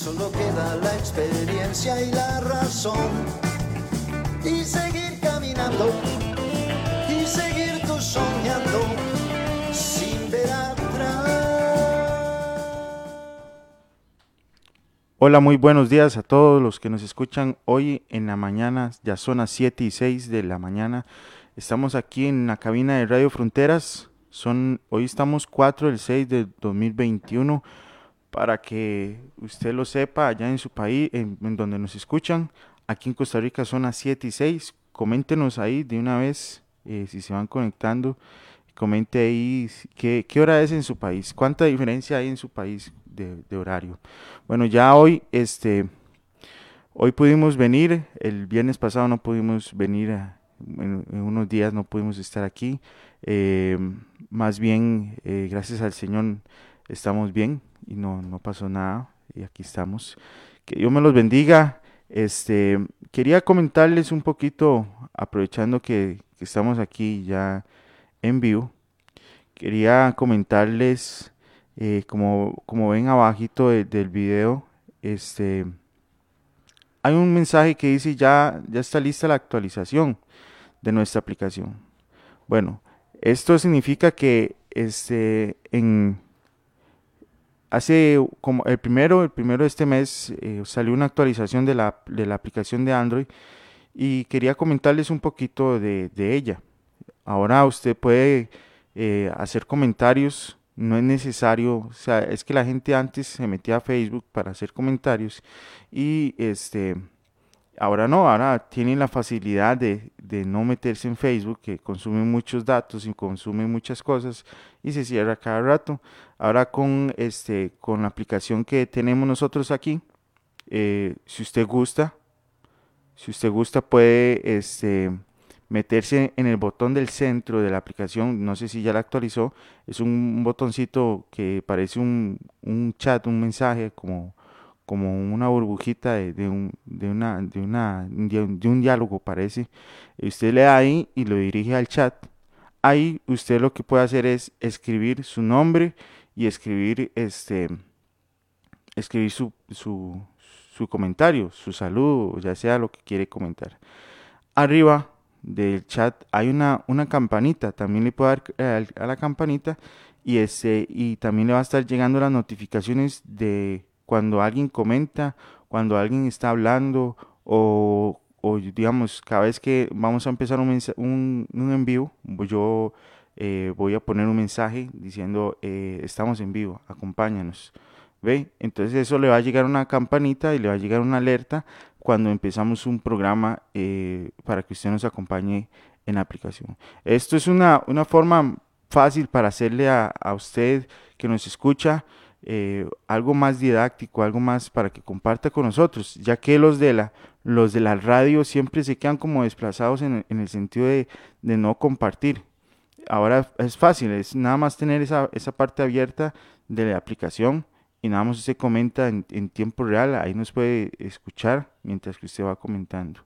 Solo queda la experiencia y la razón. Y seguir caminando, y seguir tú soñando, sin ver atrás. Hola, muy buenos días a todos los que nos escuchan hoy en la mañana, ya son las 7 y 6 de la mañana. Estamos aquí en la cabina de Radio Fronteras. Son, hoy estamos 4 del 6 de 2021. Para que usted lo sepa, allá en su país, en, donde nos escuchan, aquí en Costa Rica son las 7 y 6. Coméntenos ahí de una vez eh, si se van conectando. Comente ahí qué, qué, hora es en su país, cuánta diferencia hay en su país de, de horario. Bueno, ya hoy, este, hoy pudimos venir, el viernes pasado no pudimos venir a en, unos días no pudimos estar aquí. Eh, más bien, eh, gracias al Señor, estamos bien y no, no pasó nada y aquí estamos. Que Dios me los bendiga. Este, quería comentarles un poquito, aprovechando que, estamos aquí ya en vivo, quería comentarles, eh, como, como ven abajito del video, este, hay un mensaje que dice ya, ya está lista la actualización de nuestra aplicación. Bueno, esto significa que este, en, hace como el primero, el primero de este mes eh, salió una actualización de la, de la, aplicación de Android y quería comentarles un poquito de, ella. Ahora usted puede eh, hacer comentarios, no es necesario, o sea, es que la gente antes se metía a Facebook para hacer comentarios y este Ahora no, ahora tienen la facilidad de, no meterse en Facebook, que consume muchos datos y consume muchas cosas y se cierra cada rato. Ahora con, este, con la aplicación que tenemos nosotros aquí, eh, si usted gusta, si usted gusta puede este, meterse en el botón del centro de la aplicación, no sé si ya la actualizó, es un botoncito que parece un, un chat, un mensaje como como una burbujita de, un, de, una, de, una, de, un, diálogo, parece. Usted le da ahí y lo dirige al chat. Ahí usted lo que puede hacer es escribir su nombre y escribir este escribir su, su, su comentario, su saludo, ya sea lo que quiere comentar. Arriba del chat hay una, una campanita, también le puede dar eh, a la campanita y, ese, y también le va a estar llegando las notificaciones de cuando alguien comenta, cuando alguien está hablando o, digamos, cada vez que vamos a empezar un, un, en vivo, yo eh, voy a poner un mensaje diciendo, eh, estamos en vivo, acompáñanos. ¿Ve? Entonces eso le va a llegar una campanita y le va a llegar una alerta cuando empezamos un programa eh, para que usted nos acompañe en la aplicación. Esto es una, una forma fácil para hacerle a, a usted que nos escucha eh, algo más didáctico, algo más para que comparta con nosotros, ya que los de la, los de la radio siempre se quedan como desplazados en, el sentido de, no compartir. Ahora es fácil, es nada más tener esa, esa parte abierta de la aplicación y nada más se comenta en, tiempo real, ahí nos puede escuchar mientras que usted va comentando.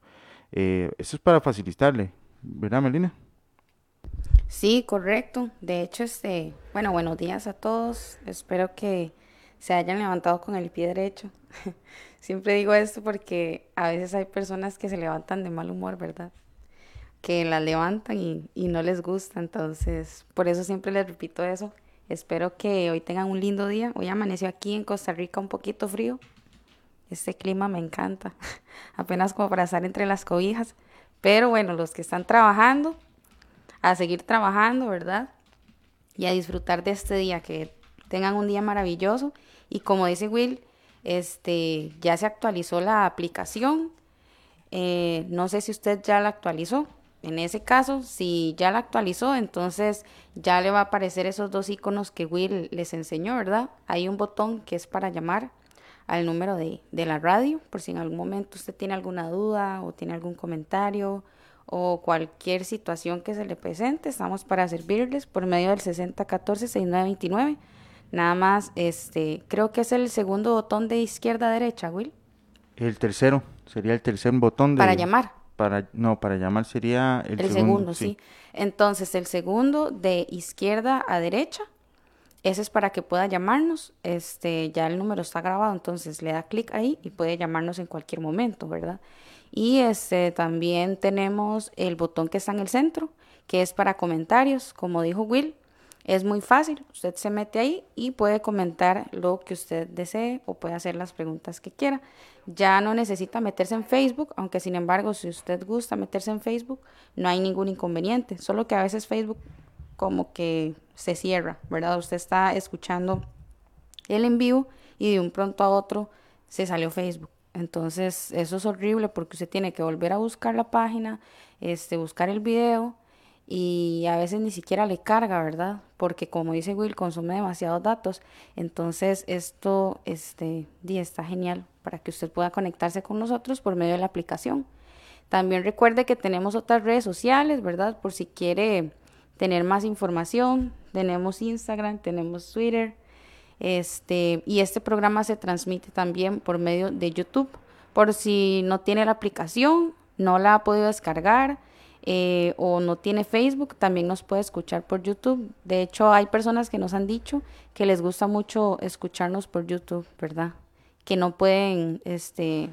Eh, eso es para facilitarle, ¿verdad, Melina? Sí, correcto. De hecho, este, bueno, buenos días a todos. Espero que se hayan levantado con el pie derecho. Siempre digo esto porque a veces hay personas que se levantan de mal humor, ¿verdad? Que la levantan y, y no les gusta. Entonces, por eso siempre les repito eso. Espero que hoy tengan un lindo día. Hoy amaneció aquí en Costa Rica un poquito frío. Este clima me encanta. Apenas como para estar entre las cobijas. Pero bueno, los que están trabajando, a seguir trabajando, ¿verdad? Y a disfrutar de este día, que tengan un día maravilloso. Y como dice Will, este, ya se actualizó la aplicación. Eh, no sé si usted ya la actualizó. En ese caso, si ya la actualizó, entonces ya le va a aparecer esos dos iconos que Will les enseñó, ¿verdad? Hay un botón que es para llamar al número de, de la radio, por si en algún momento usted tiene alguna duda o tiene algún comentario o cualquier situación que se le presente, estamos para servirles por medio del 6014-6929. Nada más, este, creo que es el segundo botón de izquierda a derecha, Will. El tercero, sería el tercer botón de... Para llamar. Para, no, para llamar sería el, El segundo, sí. Entonces, el segundo de izquierda a derecha, ese es para que pueda llamarnos. Este, ya el número está grabado, entonces le da clic ahí y puede llamarnos en cualquier momento, ¿verdad? Y este también tenemos el botón que está en el centro, que es para comentarios, como dijo Will. Es muy fácil, usted se mete ahí y puede comentar lo que usted desee o puede hacer las preguntas que quiera. Ya no necesita meterse en Facebook, aunque sin embargo si usted gusta meterse en Facebook, no hay ningún inconveniente, solo que a veces Facebook como que se cierra, ¿verdad? Usted está escuchando el en vivo y de un pronto a otro se salió Facebook. Entonces, eso es horrible porque usted tiene que volver a buscar la página, este, buscar el video y a veces ni siquiera le carga, ¿verdad? Porque como dice Will, consume demasiados datos. Entonces, esto este, está genial para que usted pueda conectarse con nosotros por medio de la aplicación. También recuerde que tenemos otras redes sociales, ¿verdad? Por si quiere tener más información. Tenemos Instagram, tenemos Twitter. Este, y este programa se transmite también por medio de YouTube. Por si no tiene la aplicación, no la ha podido descargar eh, o no tiene Facebook, también nos puede escuchar por YouTube. De hecho, hay personas que nos han dicho que les gusta mucho escucharnos por YouTube, ¿verdad? Que no pueden este,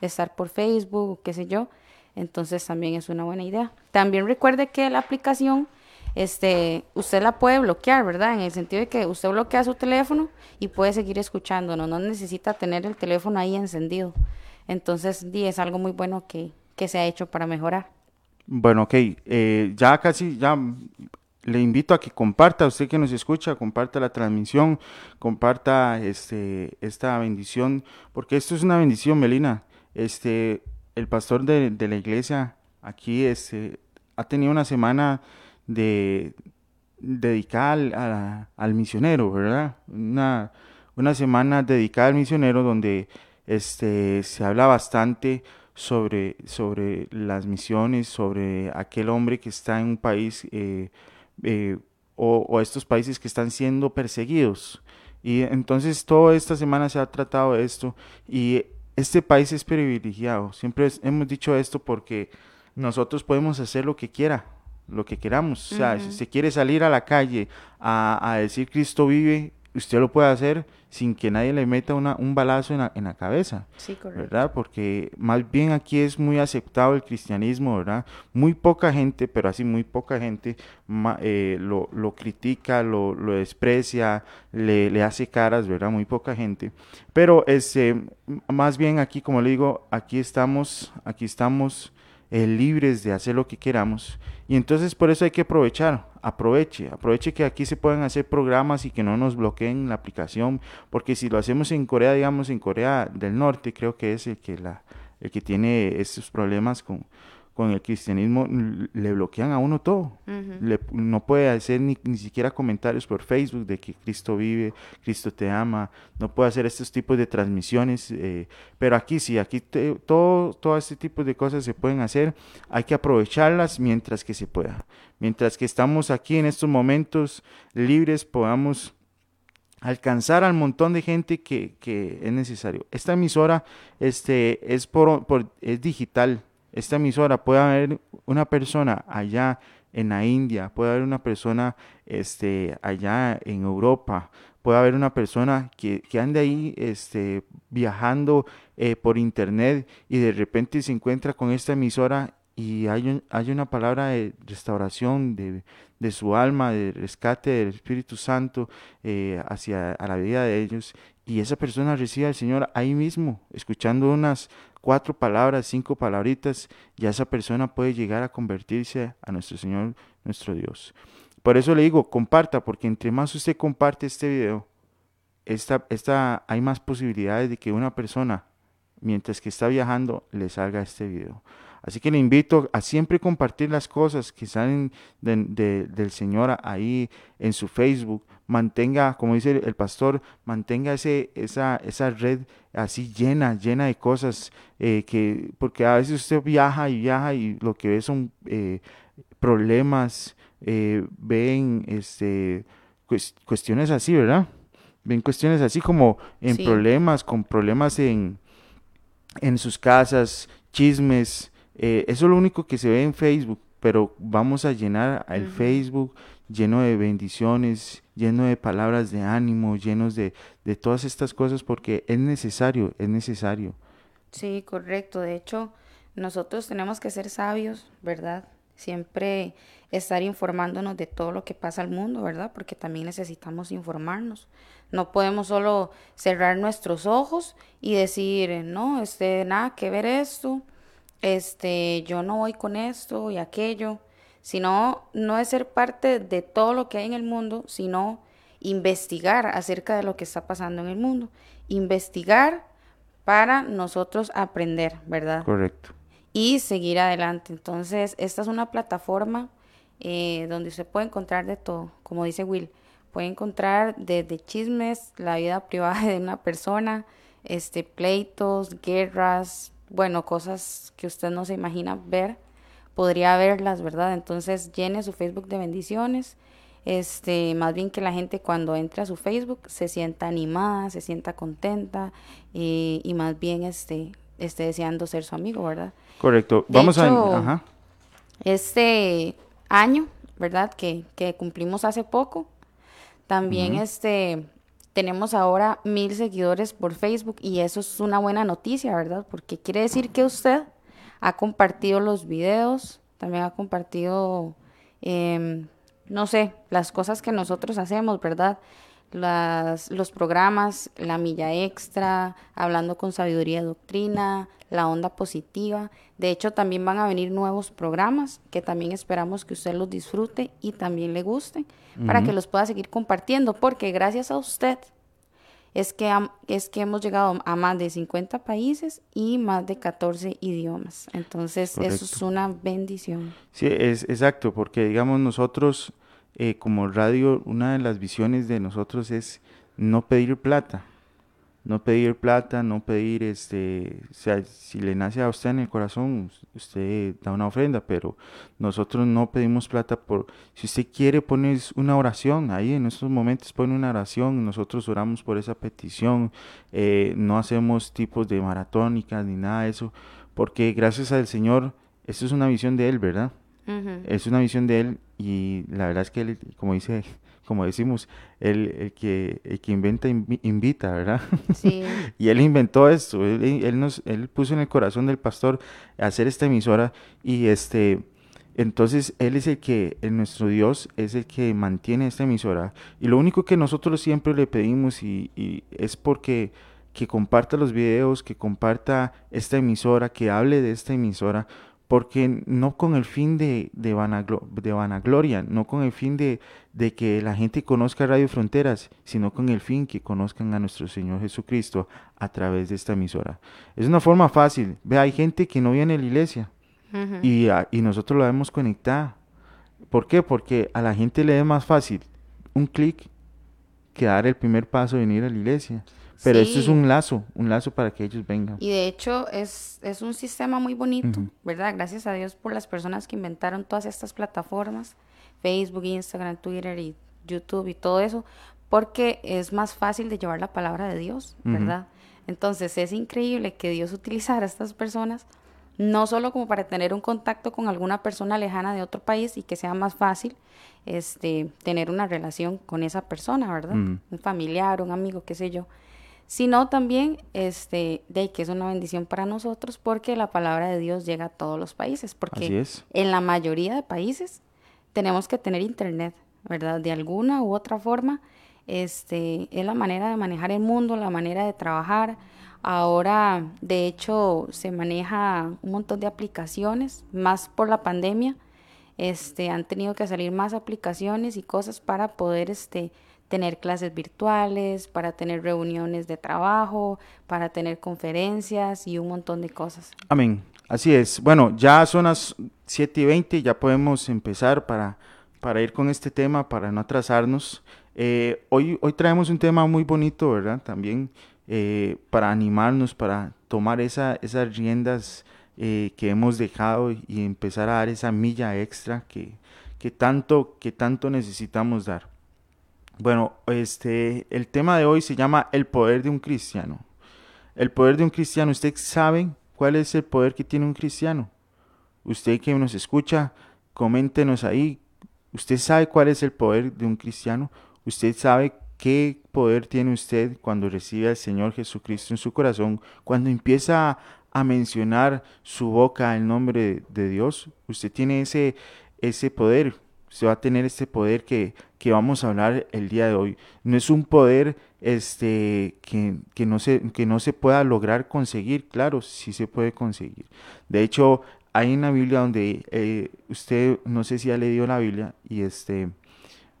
estar por Facebook, qué sé yo. Entonces también es una buena idea. También recuerde que la aplicación, este, usted la puede bloquear, ¿verdad? En el sentido de que usted bloquea su teléfono y puede seguir escuchándonos. No necesita tener el teléfono ahí encendido. Entonces, es algo muy bueno que, que se ha hecho para mejorar. Bueno, ok, eh, ya casi, ya le invito a que comparta, usted que nos escucha, comparta la transmisión, comparta este, esta bendición, porque esto es una bendición, Melina. Este, el pastor de, la iglesia aquí este, ha tenido una semana de dedicada al, misionero, ¿verdad? Una, una semana dedicada al misionero donde este, se habla bastante sobre, sobre las misiones, sobre aquel hombre que está en un país eh, eh, o, estos países que están siendo perseguidos. Y entonces toda esta semana se ha tratado de esto y este país es privilegiado. Siempre hemos dicho esto porque nosotros podemos hacer lo que quiera, lo que queramos. O sea, si se quiere salir a la calle a, a decir Cristo vive, usted lo puede hacer sin que nadie le meta una, un balazo en la, en la cabeza, sí, ¿verdad? Porque más bien aquí es muy aceptado el cristianismo, ¿verdad? Muy poca gente, pero así muy poca gente eh, lo, lo, critica, lo, lo desprecia, le, le, hace caras, ¿verdad? Muy poca gente. Pero este, más bien aquí, como le digo, aquí estamos, aquí estamos eh, libres de hacer lo que queramos. Y entonces por eso hay que aprovechar, aproveche, aproveche que aquí se pueden hacer programas y que no nos bloqueen la aplicación, porque si lo hacemos en Corea, digamos en Corea del Norte, creo que es el que, la, el que tiene estos problemas con, con el cristianismo le bloquean a uno todo. no puede hacer ni, ni, siquiera comentarios por Facebook de que Cristo vive, Cristo te ama, no puede hacer estos tipos de transmisiones, eh, pero aquí sí, aquí todo, todo este tipo de cosas se pueden hacer, hay que aprovecharlas mientras que se pueda. Mientras que estamos aquí en estos momentos libres, podamos alcanzar al montón de gente que, que es necesario. Esta emisora este, es, por, por, es digital, esta emisora, puede haber una persona allá en la India, puede haber una persona este, allá en Europa, puede haber una persona que, que ande ahí este, viajando eh, por internet y de repente se encuentra con esta emisora y hay, hay una palabra de restauración de, de, su alma, de rescate del Espíritu Santo eh, hacia a la vida de ellos. Y esa persona recibe al Señor ahí mismo, escuchando unas cuatro palabras, cinco palabritas, ya esa persona puede llegar a convertirse a nuestro Señor, nuestro Dios. Por eso le digo, comparta, porque entre más usted comparte este video, esta, esta, hay más posibilidades de que una persona, mientras que está viajando, le salga este video. Así que le invito a siempre compartir las cosas que salen del Señor ahí en su Facebook, mantenga, como dice el pastor, mantenga ese, esa, esa red así llena, llena de cosas, eh, que, porque a veces usted viaja y viaja y lo que ve son eh, problemas, eh, ven este, cuestiones así, ¿verdad? Ven cuestiones así como en problemas, con problemas en, en sus casas, chismes, eso es lo único que se ve en Facebook, pero vamos a llenar el Facebook lleno de bendiciones, lleno de palabras de ánimo, llenos de, de todas estas cosas, porque es necesario, es necesario. Sí, correcto. De hecho, nosotros tenemos que ser sabios, ¿verdad? Siempre estar informándonos de todo lo que pasa al mundo, ¿verdad? Porque también necesitamos informarnos. No podemos solo cerrar nuestros ojos y decir, no, este, nada que ver esto, este, yo no voy con esto y aquello sino no es ser parte de todo lo que hay en el mundo, sino investigar acerca de lo que está pasando en el mundo. Investigar para nosotros aprender, ¿verdad? Correcto. Y seguir adelante. Entonces, esta es una plataforma eh, donde se puede encontrar de todo, como dice Will. Puede encontrar desde chismes, la vida privada de una persona, este, pleitos, guerras, bueno, cosas que usted no se imagina ver podría verlas, ¿verdad? Entonces llene su Facebook de bendiciones. Este, más bien que la gente cuando entre a su Facebook se sienta animada, se sienta contenta y, y más bien este, esté deseando ser su amigo, ¿verdad? Correcto. Vamos a... Ajá. Este año, ¿verdad? Que, que cumplimos hace poco. También este tenemos ahora mil seguidores por Facebook y eso es una buena noticia, ¿verdad? Porque quiere decir que usted ha compartido los videos, también ha compartido, em, no sé, las cosas que nosotros hacemos, ¿verdad? Las, los programas, la milla extra, hablando con sabiduría doctrina, la onda positiva. De hecho, también van a venir nuevos programas que también esperamos que usted los disfrute y también le gusten para que los pueda seguir compartiendo, porque gracias a usted es que, es que hemos llegado a más de 50 países y más de 14 idiomas. Entonces, eso es una bendición. Sí, es exacto, porque digamos nosotros eh, como radio, una de las visiones de nosotros es no pedir plata no pedir plata, no pedir, este, o sea, si le nace a usted en el corazón, usted da una ofrenda, pero nosotros no pedimos plata por, si usted quiere poner una oración, ahí en estos momentos pone una oración, nosotros oramos por esa petición, eh, no hacemos tipos de maratónicas ni nada de eso, porque gracias al Señor, esto es una visión de Él, ¿verdad? Es una visión de Él y la verdad es que Él, como dice como decimos, el, que, el que inventa invita, ¿verdad? Sí. y él inventó esto, él, nos, él puso en el corazón del pastor hacer esta emisora y este, entonces él es el que, nuestro Dios es el que mantiene esta emisora y lo único que nosotros siempre le pedimos y, y es porque que comparta los videos, que comparta esta emisora, que hable de esta emisora, porque no con el fin de, de, vanagloria, no con el fin de, de, que la gente conozca Radio Fronteras, sino con el fin que conozcan a nuestro Señor Jesucristo a través de esta emisora. Es una forma fácil. Ve, hay gente que no viene a la iglesia y, y nosotros la vemos conectada. ¿Por qué? Porque a la gente le es más fácil un clic que dar el primer paso de venir a la iglesia. Pero esto es un lazo, un lazo para que ellos vengan. Y de hecho es, es un sistema muy bonito, ¿verdad? Gracias a Dios por las personas que inventaron todas estas plataformas, Facebook, Instagram, Twitter y YouTube y todo eso, porque es más fácil de llevar la palabra de Dios, ¿verdad? Entonces es increíble que Dios utilizara a estas personas no solo como para tener un contacto con alguna persona lejana de otro país y que sea más fácil este tener una relación con esa persona, ¿verdad? Un familiar, un amigo, qué sé yo, sino también este, de que es una bendición para nosotros porque la palabra de Dios llega a todos los países, porque en la mayoría de países tenemos que tener internet, ¿verdad? De alguna u otra forma, este, es la manera de manejar el mundo, la manera de trabajar. Ahora, de hecho, se maneja un montón de aplicaciones, más por la pandemia. Este, han tenido que salir más aplicaciones y cosas para poder este, tener clases virtuales, para tener reuniones de trabajo, para tener conferencias y un montón de cosas. Amén. Así es. Bueno, ya son las 7 y 20, ya podemos empezar para, para ir con este tema, para no atrasarnos. Eh, hoy, hoy traemos un tema muy bonito, ¿verdad? También eh, para animarnos, para tomar esa, esas riendas eh, que hemos dejado y empezar a dar esa milla extra que, que, tanto, que tanto necesitamos dar. Bueno, este, el tema de hoy se llama el poder de un cristiano. El poder de un cristiano, ¿usted sabe cuál es el poder que tiene un cristiano? Usted que nos escucha, coméntenos ahí. ¿Usted sabe cuál es el poder de un cristiano? ¿Usted sabe qué poder tiene usted cuando recibe al Señor Jesucristo en su corazón? Cuando empieza a, mencionar su boca el nombre de, Dios, usted tiene ese, ese poder. Usted va a tener este poder que, que vamos a hablar el día de hoy. No es un poder este, que, que, no se, que no se pueda lograr conseguir, claro, sí se puede conseguir. De hecho, hay una Biblia donde eh, usted, no sé si ha leído la Biblia, y este,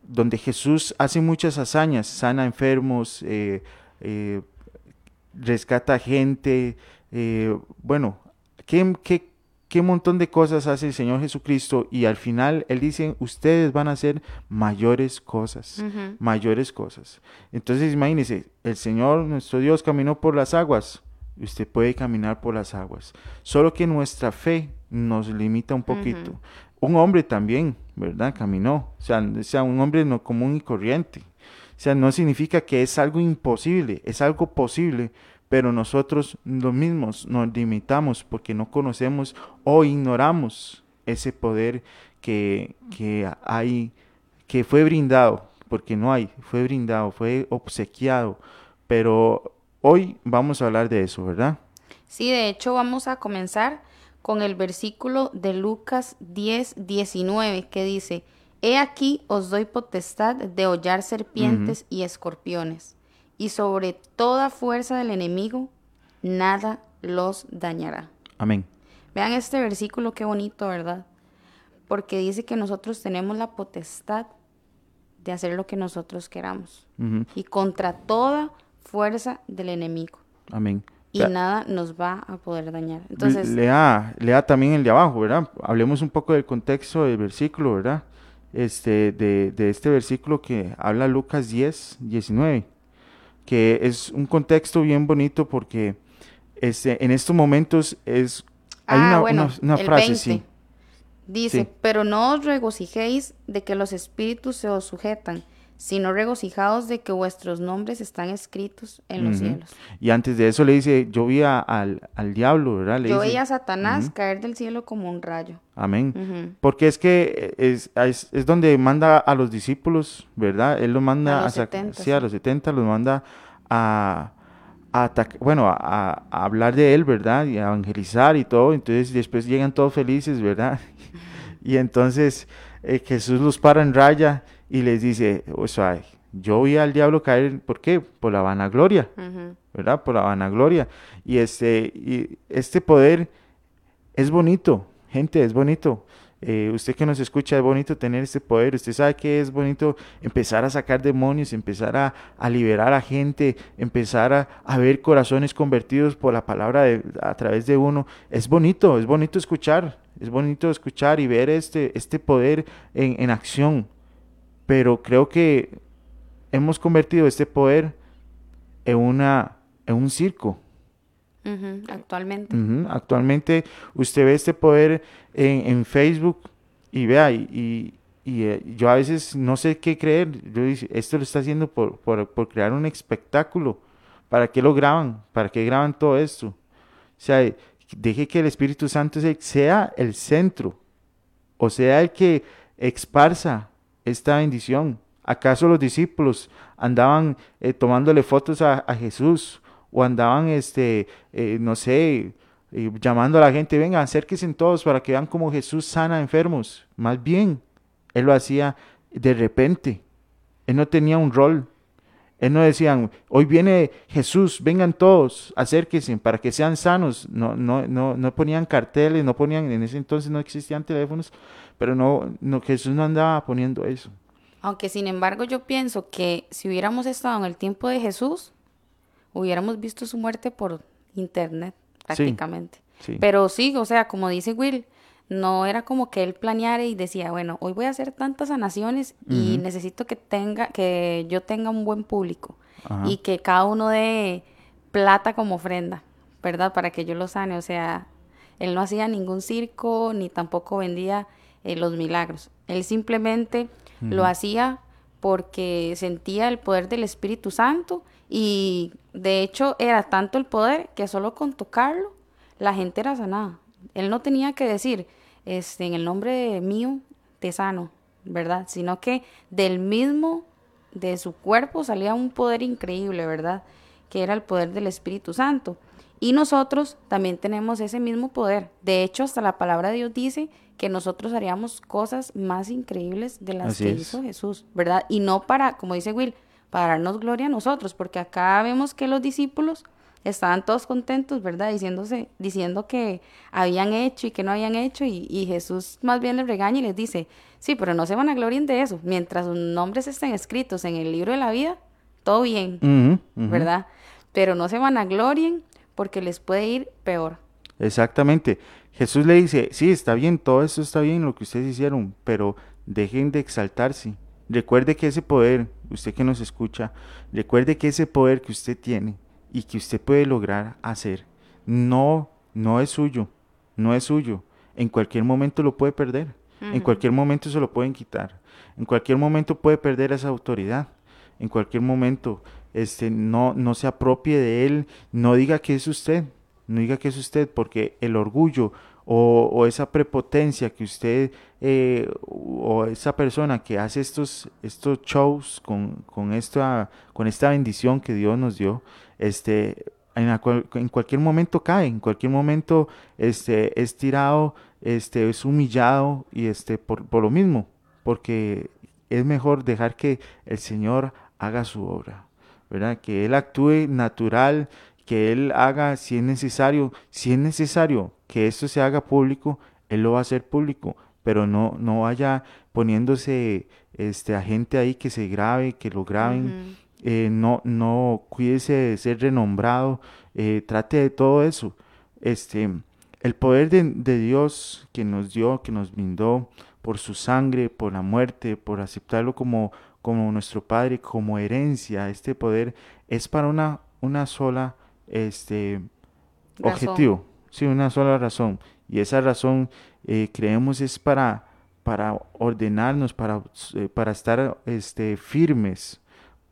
donde Jesús hace muchas hazañas, sana enfermos, eh, eh, rescata gente, bueno, ¿qué, qué, qué montón de cosas hace el Señor Jesucristo y al final Él dice, ustedes van a hacer mayores cosas, mayores cosas. Entonces imagínense, el Señor, nuestro Dios, caminó por las aguas, usted puede caminar por las aguas, solo que nuestra fe nos limita un poquito. Un hombre también, ¿verdad? Caminó, o sea, sea, un hombre no común y corriente. O sea, no significa que es algo imposible, es algo posible, pero nosotros los mismos nos limitamos porque no conocemos o ignoramos ese poder que, que hay, que fue brindado, porque no hay, fue brindado, fue obsequiado, pero hoy vamos a hablar de eso, ¿verdad? Sí, de hecho vamos a comenzar con el versículo de Lucas 10, 19, que dice, He aquí os doy potestad de hollar serpientes y escorpiones y sobre toda fuerza del enemigo, nada los dañará. Amén. Vean este versículo, qué bonito, ¿verdad? Porque dice que nosotros tenemos la potestad de hacer lo que nosotros queramos. Y contra toda fuerza del enemigo. Amén. Y nada nos va a poder dañar. Entonces, lea, lea también el de abajo, ¿verdad? Hablemos un poco del contexto del versículo, ¿verdad? Este, de, de este versículo que habla Lucas 10, 19 que es un contexto bien bonito porque este, en estos momentos es... Hay ah, una, una, frase, sí. Dice, pero no os regocijéis de que los espíritus se os sujetan, sino regocijados de que vuestros nombres están escritos en los cielos. Y antes de eso le dice, yo vi al, al, diablo, ¿verdad? yo veía a Satanás caer del cielo como un rayo. Amén. Porque es que es, es, donde manda a los discípulos, ¿verdad? Él los manda a, los 70, sí, a los 70 los manda a, a bueno, a, hablar de él, ¿verdad? Y a evangelizar y todo. Entonces después llegan todos felices, ¿verdad? y entonces eh, Jesús los para en raya y les dice, o sea, yo vi al diablo caer, ¿por qué? Por la vanagloria, ¿verdad? Por la vanagloria. Y este, y este poder es bonito, gente, es bonito. Eh, usted que nos escucha, es bonito tener este poder. Usted sabe que es bonito empezar a sacar demonios, empezar a, a liberar a gente, empezar a, a, ver corazones convertidos por la palabra de, a través de uno. Es bonito, es bonito escuchar, es bonito escuchar y ver este, este poder en, en acción pero creo que hemos convertido este poder en, una, en un circo. actualmente. actualmente usted ve este poder en, Facebook y vea, y, y, eh, yo a veces no sé qué creer. Yo digo, esto lo está haciendo por, por, por, crear un espectáculo. ¿Para qué lo graban? ¿Para qué graban todo esto? O sea, deje que el Espíritu Santo sea el centro, o sea, el que esparza esta bendición? ¿Acaso los discípulos andaban eh, tomándole fotos a, Jesús o andaban, este, eh, no sé, eh, llamando a la gente, venga, acérquense todos para que vean cómo Jesús sana enfermos? Más bien, Él lo hacía de repente. Él no tenía un rol. Él no decía, hoy viene Jesús, vengan todos, acérquense para que sean sanos. No, no, no, no ponían carteles, no ponían, en ese entonces no existían teléfonos, pero no, no, Jesús no andaba poniendo eso. Aunque sin embargo yo pienso que si hubiéramos estado en el tiempo de Jesús, hubiéramos visto su muerte por internet prácticamente. Pero sí, o sea, como dice Will, no era como que él planeara y decía, bueno, hoy voy a hacer tantas sanaciones y necesito que tenga, que yo tenga un buen público y que cada uno dé plata como ofrenda, ¿verdad? Para que yo lo sane. O sea, él no hacía ningún circo ni tampoco vendía eh, los milagros. Él simplemente lo hacía porque sentía el poder del Espíritu Santo y de hecho era tanto el poder que solo con tocarlo la gente era sanada. Él no tenía que decir, este, en el nombre mío te sano, ¿verdad? Sino que del mismo, de su cuerpo salía un poder increíble, ¿verdad? Que era el poder del Espíritu Santo. Y nosotros también tenemos ese mismo poder. De hecho, hasta la palabra de Dios dice que nosotros haríamos cosas más increíbles de las que hizo Jesús, ¿verdad? Y no para, como dice Will, para darnos gloria a nosotros, porque acá vemos que los discípulos estaban todos contentos, ¿verdad? Diciéndose, diciendo que habían hecho y que no habían hecho, y, Jesús más bien les regaña y les dice, sí, pero no se van a glorien de eso, mientras sus nombres estén escritos en el libro de la vida, todo bien, ¿verdad? Pero no se van a glorien porque les puede ir peor. Exactamente. Jesús le dice, sí, está bien, todo eso está bien lo que ustedes hicieron, pero dejen de exaltarse. Recuerde que ese poder, usted que nos escucha, recuerde que ese poder que usted tiene y que usted puede lograr hacer, no, no es suyo, no es suyo. En cualquier momento lo puede perder, en cualquier momento se lo pueden quitar, en cualquier momento puede perder esa autoridad, en cualquier momento este, no, no se apropie de él, no diga que es usted, no diga que es usted, porque el orgullo o, esa prepotencia que usted eh, o esa persona que hace estos, estos shows con, con, esta, con esta bendición que Dios nos dio, este, en, en, cualquier momento cae, en cualquier momento este, es tirado, este, es humillado y este, por, por lo mismo, porque es mejor dejar que el Señor haga su obra, ¿verdad? Que Él actúe natural, que Él haga si es necesario, si es necesario que esto se haga público, Él lo va a hacer público, pero no, no vaya poniéndose este, a gente ahí que se grabe, que lo graben, eh, no, no cuídese de ser renombrado, eh, trate de todo eso. Este, el poder de, de Dios que nos dio, que nos brindó por su sangre, por la muerte, por aceptarlo como, como nuestro Padre, como herencia, este poder es para una, una sola este, objetivo, sí, una sola razón. Y esa razón eh, creemos es para, para ordenarnos, para, para estar este, firmes,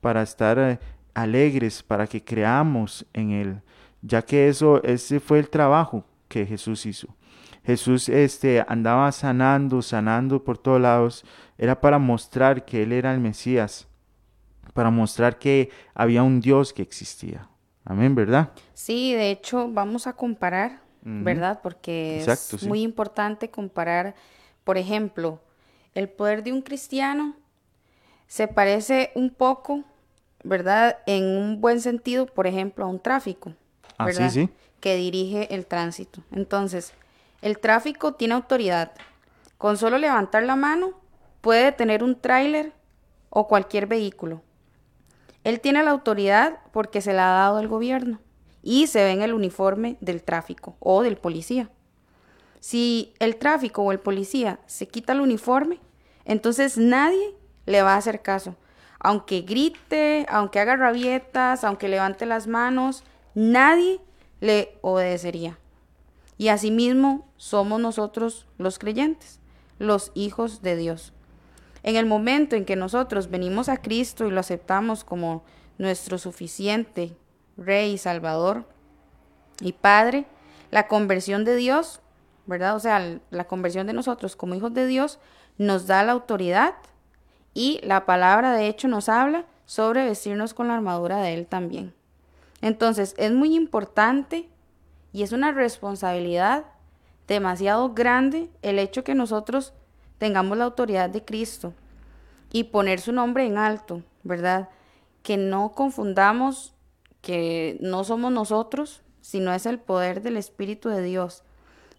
para estar eh, alegres, para que creamos en Él, ya que eso, ese fue el trabajo que Jesús hizo. Jesús este, andaba sanando, sanando por todos lados, era para mostrar que Él era el Mesías, para mostrar que había un Dios que existía. Amén, ¿verdad? Sí, de hecho vamos a comparar, ¿verdad? Porque es muy importante comparar, por ejemplo, el poder de un cristiano se parece un poco, ¿verdad? En un buen sentido, por ejemplo, a un tráfico, ah, Que dirige el tránsito. Entonces, el tráfico tiene autoridad. Con solo levantar la mano puede detener un tráiler o cualquier vehículo. Él tiene la autoridad porque se la ha dado el gobierno y se ve en el uniforme del tráfico o del policía. Si el tráfico o el policía se quita el uniforme, entonces nadie le va a hacer caso. Aunque grite, aunque haga rabietas, aunque levante las manos, nadie le obedecería. Y asimismo somos nosotros los creyentes, los hijos de Dios. En el momento en que nosotros venimos a Cristo y lo aceptamos como nuestro suficiente Rey Salvador y Padre, la conversión de Dios, ¿verdad? O sea, la conversión de nosotros como hijos de Dios nos da la autoridad y la palabra de hecho nos habla sobre vestirnos con la armadura de Él también. Entonces, es muy importante y es una responsabilidad demasiado grande el hecho que nosotros tengamos la autoridad de Cristo y poner su nombre en alto, ¿verdad? Que no confundamos que no somos nosotros, sino es el poder del Espíritu de Dios.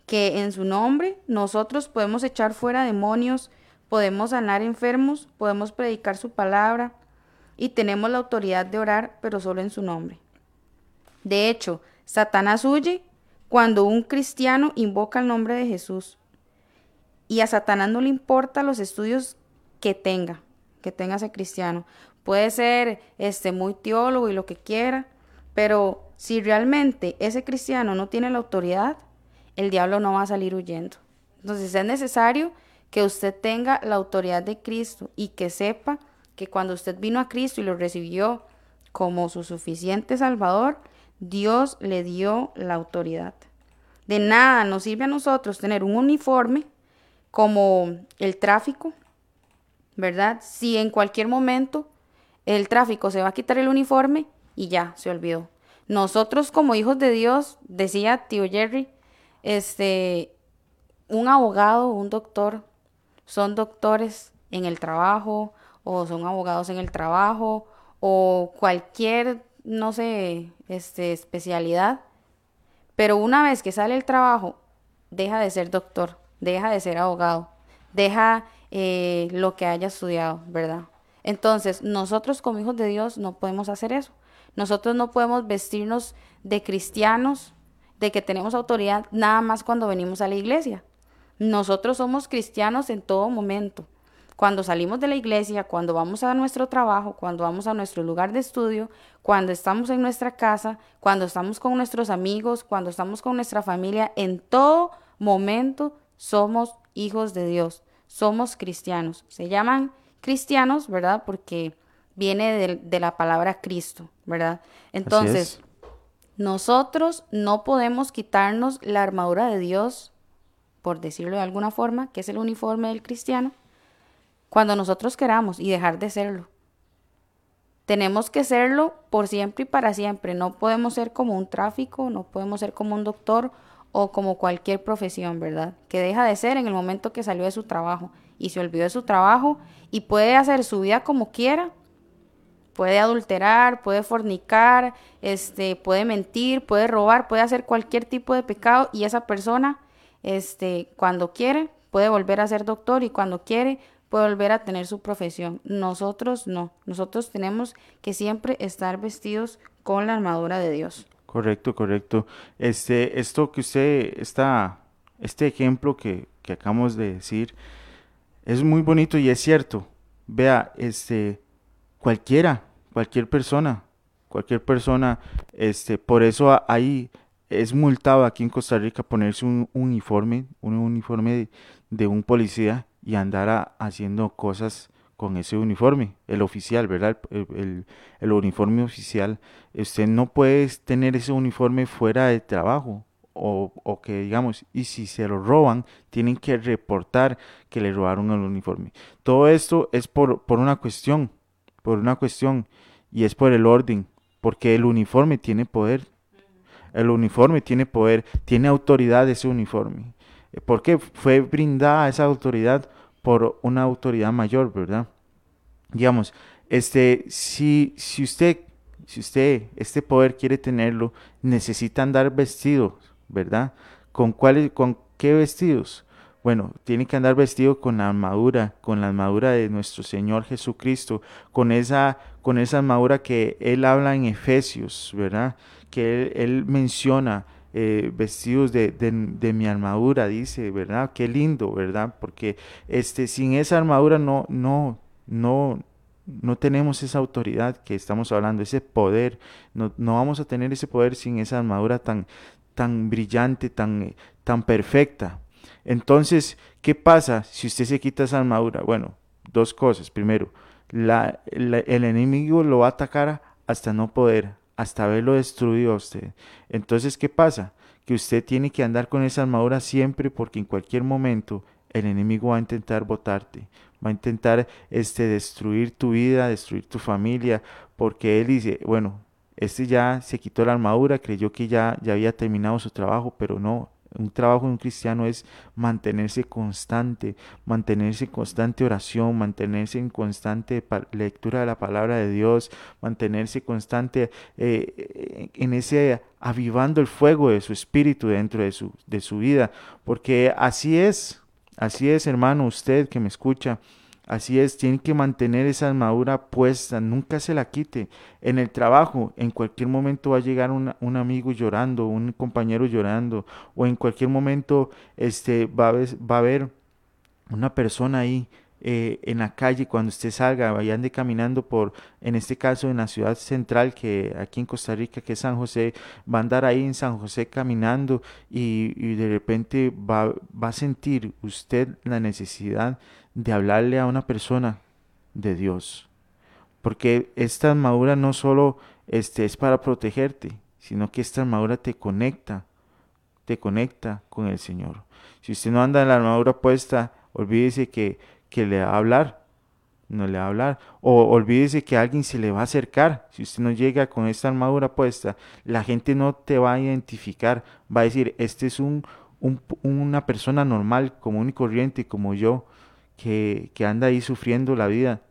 Que en su nombre nosotros podemos echar fuera demonios, podemos sanar enfermos, podemos predicar su palabra y tenemos la autoridad de orar, pero solo en su nombre. De hecho, Satanás huye cuando un cristiano invoca el nombre de Jesús. Y a Satanás no le importa los estudios que tenga, que tenga ese cristiano. Puede ser este muy teólogo y lo que quiera, pero si realmente ese cristiano no tiene la autoridad, el diablo no va a salir huyendo. Entonces es necesario que usted tenga la autoridad de Cristo y que sepa que cuando usted vino a Cristo y lo recibió como su suficiente Salvador, Dios le dio la autoridad. De nada nos sirve a nosotros tener un uniforme como el tráfico, ¿verdad? Si en cualquier momento el tráfico se va a quitar el uniforme y ya se olvidó. Nosotros como hijos de Dios, decía tío Jerry, este, un abogado, un doctor, son doctores en el trabajo o son abogados en el trabajo o cualquier, no sé, este, especialidad. Pero una vez que sale el trabajo, deja de ser doctor, deja de ser abogado, deja eh, lo que haya estudiado, ¿verdad? Entonces, nosotros como hijos de Dios no podemos hacer eso. Nosotros no podemos vestirnos de cristianos, de que tenemos autoridad nada más cuando venimos a la iglesia. Nosotros somos cristianos en todo momento. Cuando salimos de la iglesia, cuando vamos a nuestro trabajo, cuando vamos a nuestro lugar de estudio, cuando estamos en nuestra casa, cuando estamos con nuestros amigos, cuando estamos con nuestra familia, en todo momento somos hijos de Dios, somos cristianos. Se llaman cristianos, ¿verdad? Porque viene de, la palabra Cristo, ¿verdad? Entonces, nosotros no podemos quitarnos la armadura de Dios, por decirlo de alguna forma, que es el uniforme del cristiano, cuando nosotros queramos y dejar de serlo. Tenemos que serlo por siempre y para siempre. No podemos ser como un tráfico, no podemos ser como un doctor o como cualquier profesión, ¿verdad? Que deja de ser en el momento que salió de su trabajo y se olvidó de su trabajo y puede hacer su vida como quiera. Puede adulterar, puede fornicar, este, puede mentir, puede robar, puede hacer cualquier tipo de pecado y esa persona, este, cuando quiere, puede volver a ser doctor y cuando quiere puede volver a tener su profesión. Nosotros no. Nosotros tenemos que siempre estar vestidos con la armadura de Dios. Correcto, correcto. Este, esto que usted está, este ejemplo que, que acabamos de decir, es muy bonito y es cierto. Vea, este, cualquiera, cualquier persona, cualquier persona, este, por eso ahí es multado aquí en Costa Rica ponerse un uniforme, un uniforme de un policía y andar haciendo cosas con ese uniforme, el oficial, ¿verdad? El, el, uniforme oficial. Usted no puede tener ese uniforme fuera de trabajo. O, o, que digamos, y si se lo roban, tienen que reportar que le robaron el uniforme. Todo esto es por, por una cuestión, por una cuestión, y es por el orden, porque el uniforme tiene poder. El uniforme tiene poder, tiene autoridad ese uniforme. Porque fue brindada esa autoridad por una autoridad mayor, ¿verdad? Digamos, este, si, si usted, si usted este poder quiere tenerlo, necesita andar vestido, ¿verdad? ¿Con cuáles, con qué vestidos? Bueno, tiene que andar vestido con la armadura, con la armadura de nuestro Señor Jesucristo, con esa, con esa armadura que Él habla en Efesios, ¿verdad? Que Él, menciona eh, vestidos de, de, mi armadura, dice, ¿verdad? Qué lindo, ¿verdad? Porque este, sin esa armadura no, no, no, no tenemos esa autoridad que estamos hablando, ese poder, no, no vamos a tener ese poder sin esa armadura tan, tan brillante, tan, tan perfecta. Entonces, ¿qué pasa si usted se quita esa armadura? Bueno, dos cosas. Primero, la, el enemigo lo va a atacar hasta no poder, hasta haberlo destruido a usted. Entonces, ¿qué pasa? Que usted tiene que andar con esa armadura siempre porque en cualquier momento el enemigo va a intentar botarte, va a intentar este, destruir tu vida, destruir tu familia, porque él dice, bueno, este ya se quitó la armadura, creyó que ya, ya había terminado su trabajo, pero no, un trabajo de un cristiano es mantenerse constante, mantenerse en constante oración, mantenerse en constante lectura de la palabra de Dios, mantenerse constante eh, en ese avivando el fuego de su espíritu dentro de su, de su vida, porque así es, así es hermano, usted que me escucha, Así es, tiene que mantener esa armadura puesta, nunca se la quite. En el trabajo, en cualquier momento va a llegar un amigo llorando, un compañero llorando, o en cualquier momento este, va, a, va a haber una persona ahí eh, en la calle cuando usted salga, vaya ande caminando por, en este caso en la ciudad central, que aquí en Costa Rica, que es San José, va a andar ahí en San José caminando y, y de repente va, va a sentir usted la necesidad de hablarle a una persona de Dios. Porque esta armadura no solo este, es para protegerte, sino que esta armadura te conecta, te conecta con el Señor. Si usted no anda en la armadura puesta, olvídese que, que le va a hablar, no le va a hablar. O olvídese que alguien se le va a acercar. Si usted no llega con esta armadura puesta, la gente no te va a identificar. Va a decir, este es un, un una persona normal, común y corriente, como yo, que, que anda ahí sufriendo la vida.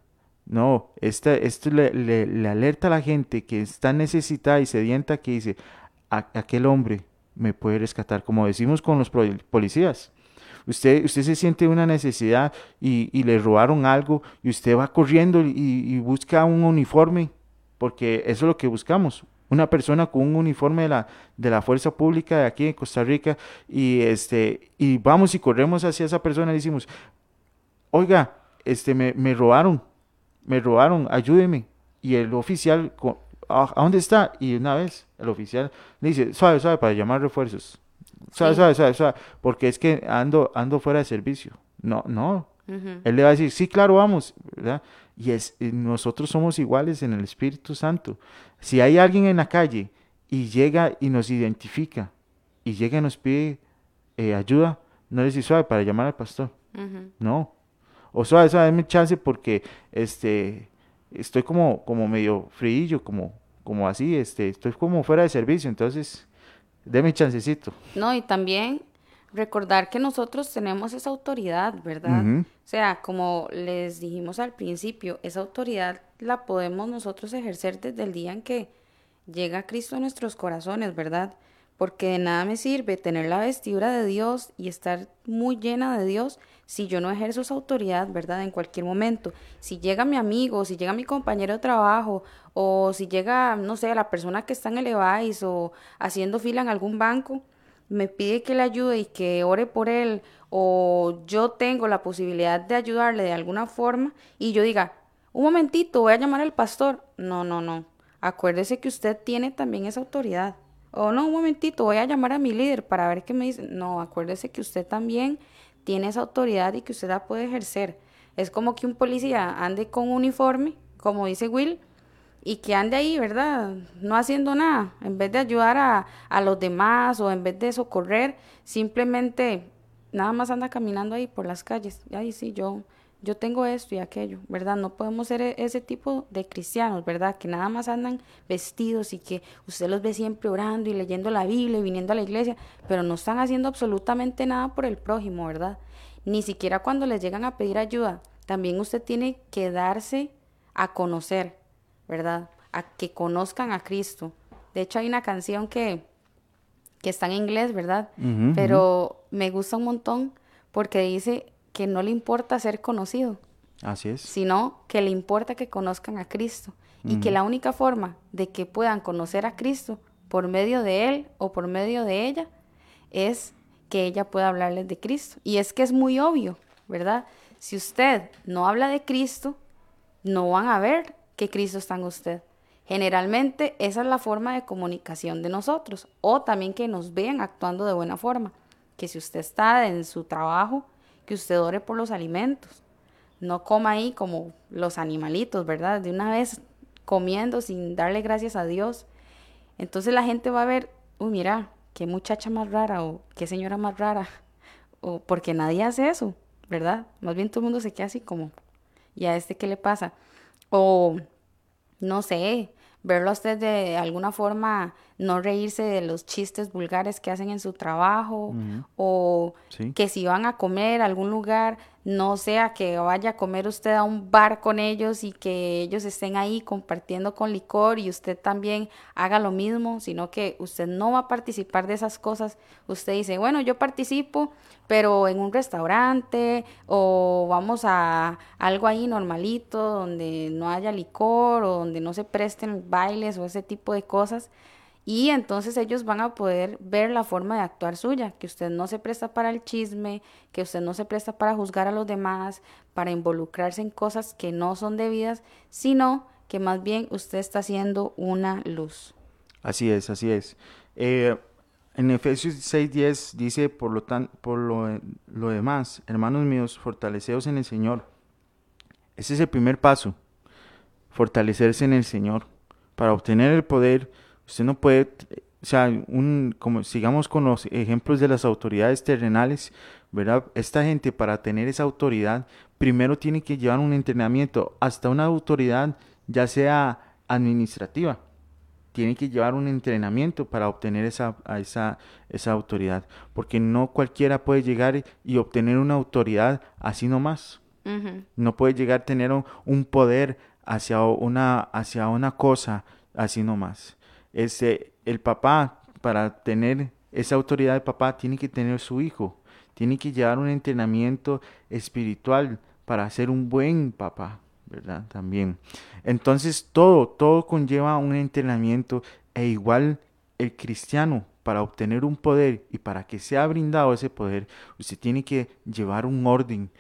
No, esta, esto le, le, alerta a la gente que está necesitada y sedienta que dice, aquel hombre me puede rescatar, como decimos con los policías. Usted, usted se siente una necesidad y, y le robaron algo y usted va corriendo y, busca un uniforme, porque eso es lo que buscamos. Una persona con un uniforme de la, de la fuerza pública de aquí en Costa Rica y, este, y vamos y corremos hacia esa persona y decimos, oiga, este, me, me robaron, me robaron, ayúdeme. Y el oficial, ¿a, dónde está? Y una vez el oficial le dice, suave, suave, para llamar refuerzos. Suave, suave, suave, suave, porque es que ando, ando fuera de servicio. No, no. Él le va a decir, sí, claro, vamos, ¿verdad? Y es, nosotros somos iguales en el Espíritu Santo. Si hay alguien en la calle y llega y nos identifica y llega y nos pide eh, ayuda, no le dice suave para llamar al pastor. No, o suave, suave, dame chance porque este, estoy como, como medio frío, como, como así, este, estoy como fuera de servicio, entonces, deme chancecito. No, y también recordar que nosotros tenemos esa autoridad, ¿verdad? O sea, como les dijimos al principio, esa autoridad la podemos nosotros ejercer desde el día en que llega Cristo a nuestros corazones, ¿verdad? Porque de nada me sirve tener la vestidura de Dios y estar muy llena de Dios si yo no ejerzo esa autoridad, ¿verdad? En cualquier momento. Si llega mi amigo, si llega mi compañero de trabajo, o si llega, no sé, la persona que está en el EVAIS o haciendo fila en algún banco, me pide que le ayude y que ore por él, o yo tengo la posibilidad de ayudarle de alguna forma, y yo diga, un momentito, voy a llamar al pastor. No, no, no. Acuérdese que usted tiene también esa autoridad. O no, un momentito, voy a llamar a mi líder para ver qué me dice. No, acuérdese que usted también tiene esa autoridad y que usted la puede ejercer. Es como que un policía ande con uniforme, como dice Will, y que ande ahí, ¿verdad? No haciendo nada. En vez de ayudar a, a los demás o en vez de socorrer, simplemente nada más anda caminando ahí por las calles. Ay, sí, yo, yo tengo esto y aquello, ¿verdad? No podemos ser e-, ese tipo de cristianos, ¿verdad? Que nada más andan vestidos y que usted los ve siempre orando y leyendo la Biblia y viniendo a la iglesia, pero no están haciendo absolutamente nada por el prójimo, ¿verdad? Ni siquiera cuando les llegan a pedir ayuda. También usted tiene que darse a conocer, ¿verdad? A que conozcan a Cristo. De hecho, hay una canción que, que está en inglés, ¿verdad? Pero me gusta un montón porque dice, que no le importa ser conocido. Así es. Sino que le importa que conozcan a Cristo. Y que la única forma de que puedan conocer a Cristo por medio de Él o por medio de ella es que ella pueda hablarles de Cristo. Y es que es muy obvio, ¿verdad? Si usted no habla de Cristo, no van a ver que Cristo está en usted. Generalmente esa es la forma de comunicación de nosotros. O también que nos vean actuando de buena forma. Que si usted está en su trabajo, que usted ore por los alimentos. No coma ahí como los animalitos, ¿verdad? De una vez comiendo sin darle gracias a Dios. Entonces la gente va a ver, uy, mira, qué muchacha más rara o qué señora más rara. O porque nadie hace eso, ¿verdad? Más bien todo el mundo se queda así como, ¿y a este qué le pasa? O, no sé, verlo a usted de alguna forma no reírse de los chistes vulgares que hacen en su trabajo o que si van a comer a algún lugar no sea que vaya a comer usted a un bar con ellos y que ellos estén ahí compartiendo con licor y usted también haga lo mismo, sino que usted no va a participar de esas cosas. Usted dice, bueno, yo participo, pero en un restaurante o vamos a algo ahí normalito donde no haya licor o donde no se presten bailes o ese tipo de cosas y entonces ellos van a poder ver la forma de actuar suya, que usted no se presta para el chisme, que usted no se presta para juzgar a los demás, para involucrarse en cosas que no son debidas, sino que más bien usted está haciendo una luz. Así es, así es. Eh, en Efesios 6:10 dice, por lo, tan, por lo, lo demás, hermanos míos, fortaleceos en el Señor. Ese es el primer paso, fortalecerse en el Señor. Para obtener el poder, usted no puede, o sea, un, como sigamos con los ejemplos de las autoridades terrenales, ¿verdad? Esta gente para tener esa autoridad, primero tiene que llevar un entrenamiento, hasta una autoridad ya sea administrativa, tiene que llevar un entrenamiento para obtener esa, esa, esa autoridad, porque no cualquiera puede llegar y obtener una autoridad así nomás. No puede llegar a tener un, poder hacia una, hacia una cosa así nomás. El papá, para tener esa autoridad de papá, tiene que tener su hijo, tiene que llevar un entrenamiento espiritual para ser un buen papá. ¿verdad? También. Entonces todo, todo conlleva un entrenamiento e igual el cristiano para obtener un poder y para que sea brindado ese poder, usted tiene que llevar un orden.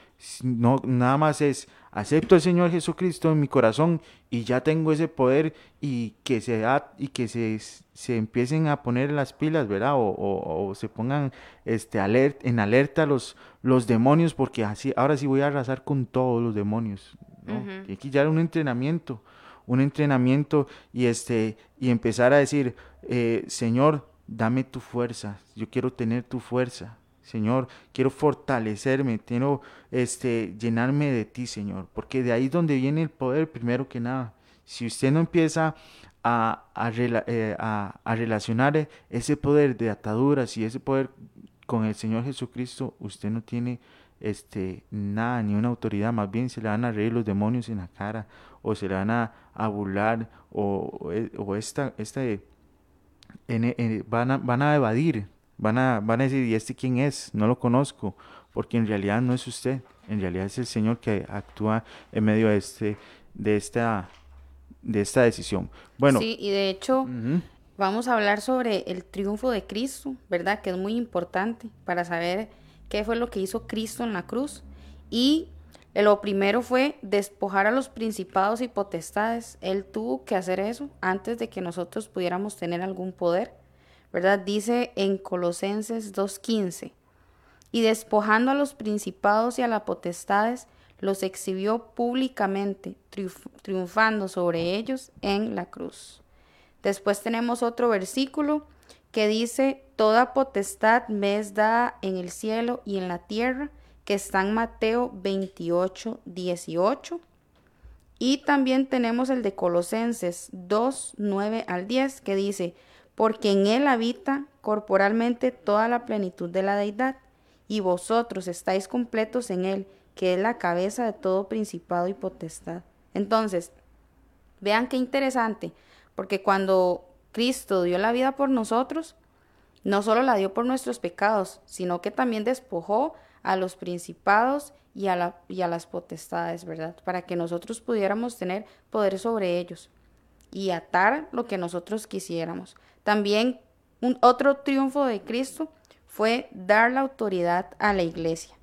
No, nada más es acepto al Señor Jesucristo en mi corazón y ya tengo ese poder y que se da, y que se, se empiecen a poner las pilas, ¿verdad? O, o, se pongan este alert, en alerta los, los demonios, porque así ahora sí voy a arrasar con todos los demonios. Hay que llevar un entrenamiento, un entrenamiento y, este, y empezar a decir, eh, Señor, dame tu fuerza, yo quiero tener tu fuerza. Señor, quiero fortalecerme, quiero este, llenarme de ti, Señor, porque de ahí es donde viene el poder, primero que nada. Si usted no empieza a, eh, a, a relacionar ese poder de ataduras y ese poder con el Señor Jesucristo, usted no tiene este, nada, ni una autoridad, más bien se le van a reír los demonios en la cara, o se le van a, burlar, o, o, esta, esta van, a, van a evadir, van a, van a decir, ¿y este quién es? No lo conozco, porque en realidad no es usted, en realidad es el Señor que actúa en medio de, este, de, esta, de esta decisión. Bueno, sí, y de hecho... Vamos a hablar sobre el triunfo de Cristo, ¿verdad? Que es muy importante para saber qué fue lo que hizo Cristo en la cruz. Y lo primero fue despojar a los principados y potestades. Él tuvo que hacer eso antes de que nosotros pudiéramos tener algún poder. ¿Verdad? Dice en Colosenses 2.15. Y despojando a los principados y a las potestades, los exhibió públicamente, triunfando sobre ellos en la cruz. Después tenemos otro versículo que dice, Toda potestad me es dada en el cielo y en la tierra, que está en Mateo 28, 18. Y también tenemos el de Colosenses 2, 9 al 10, que dice, porque en él habita corporalmente toda la plenitud de la deidad, y vosotros estáis completos en él, que es la cabeza de todo principado y potestad. Entonces, vean qué interesante, porque cuando Cristo dio la vida por nosotros, no solo la dio por nuestros pecados, sino que también despojó a los principados y a, las potestades, ¿verdad? Para que nosotros pudiéramos tener poder sobre ellos y atar lo que nosotros quisiéramos. También un otro triunfo de Cristo fue dar la autoridad a la iglesia,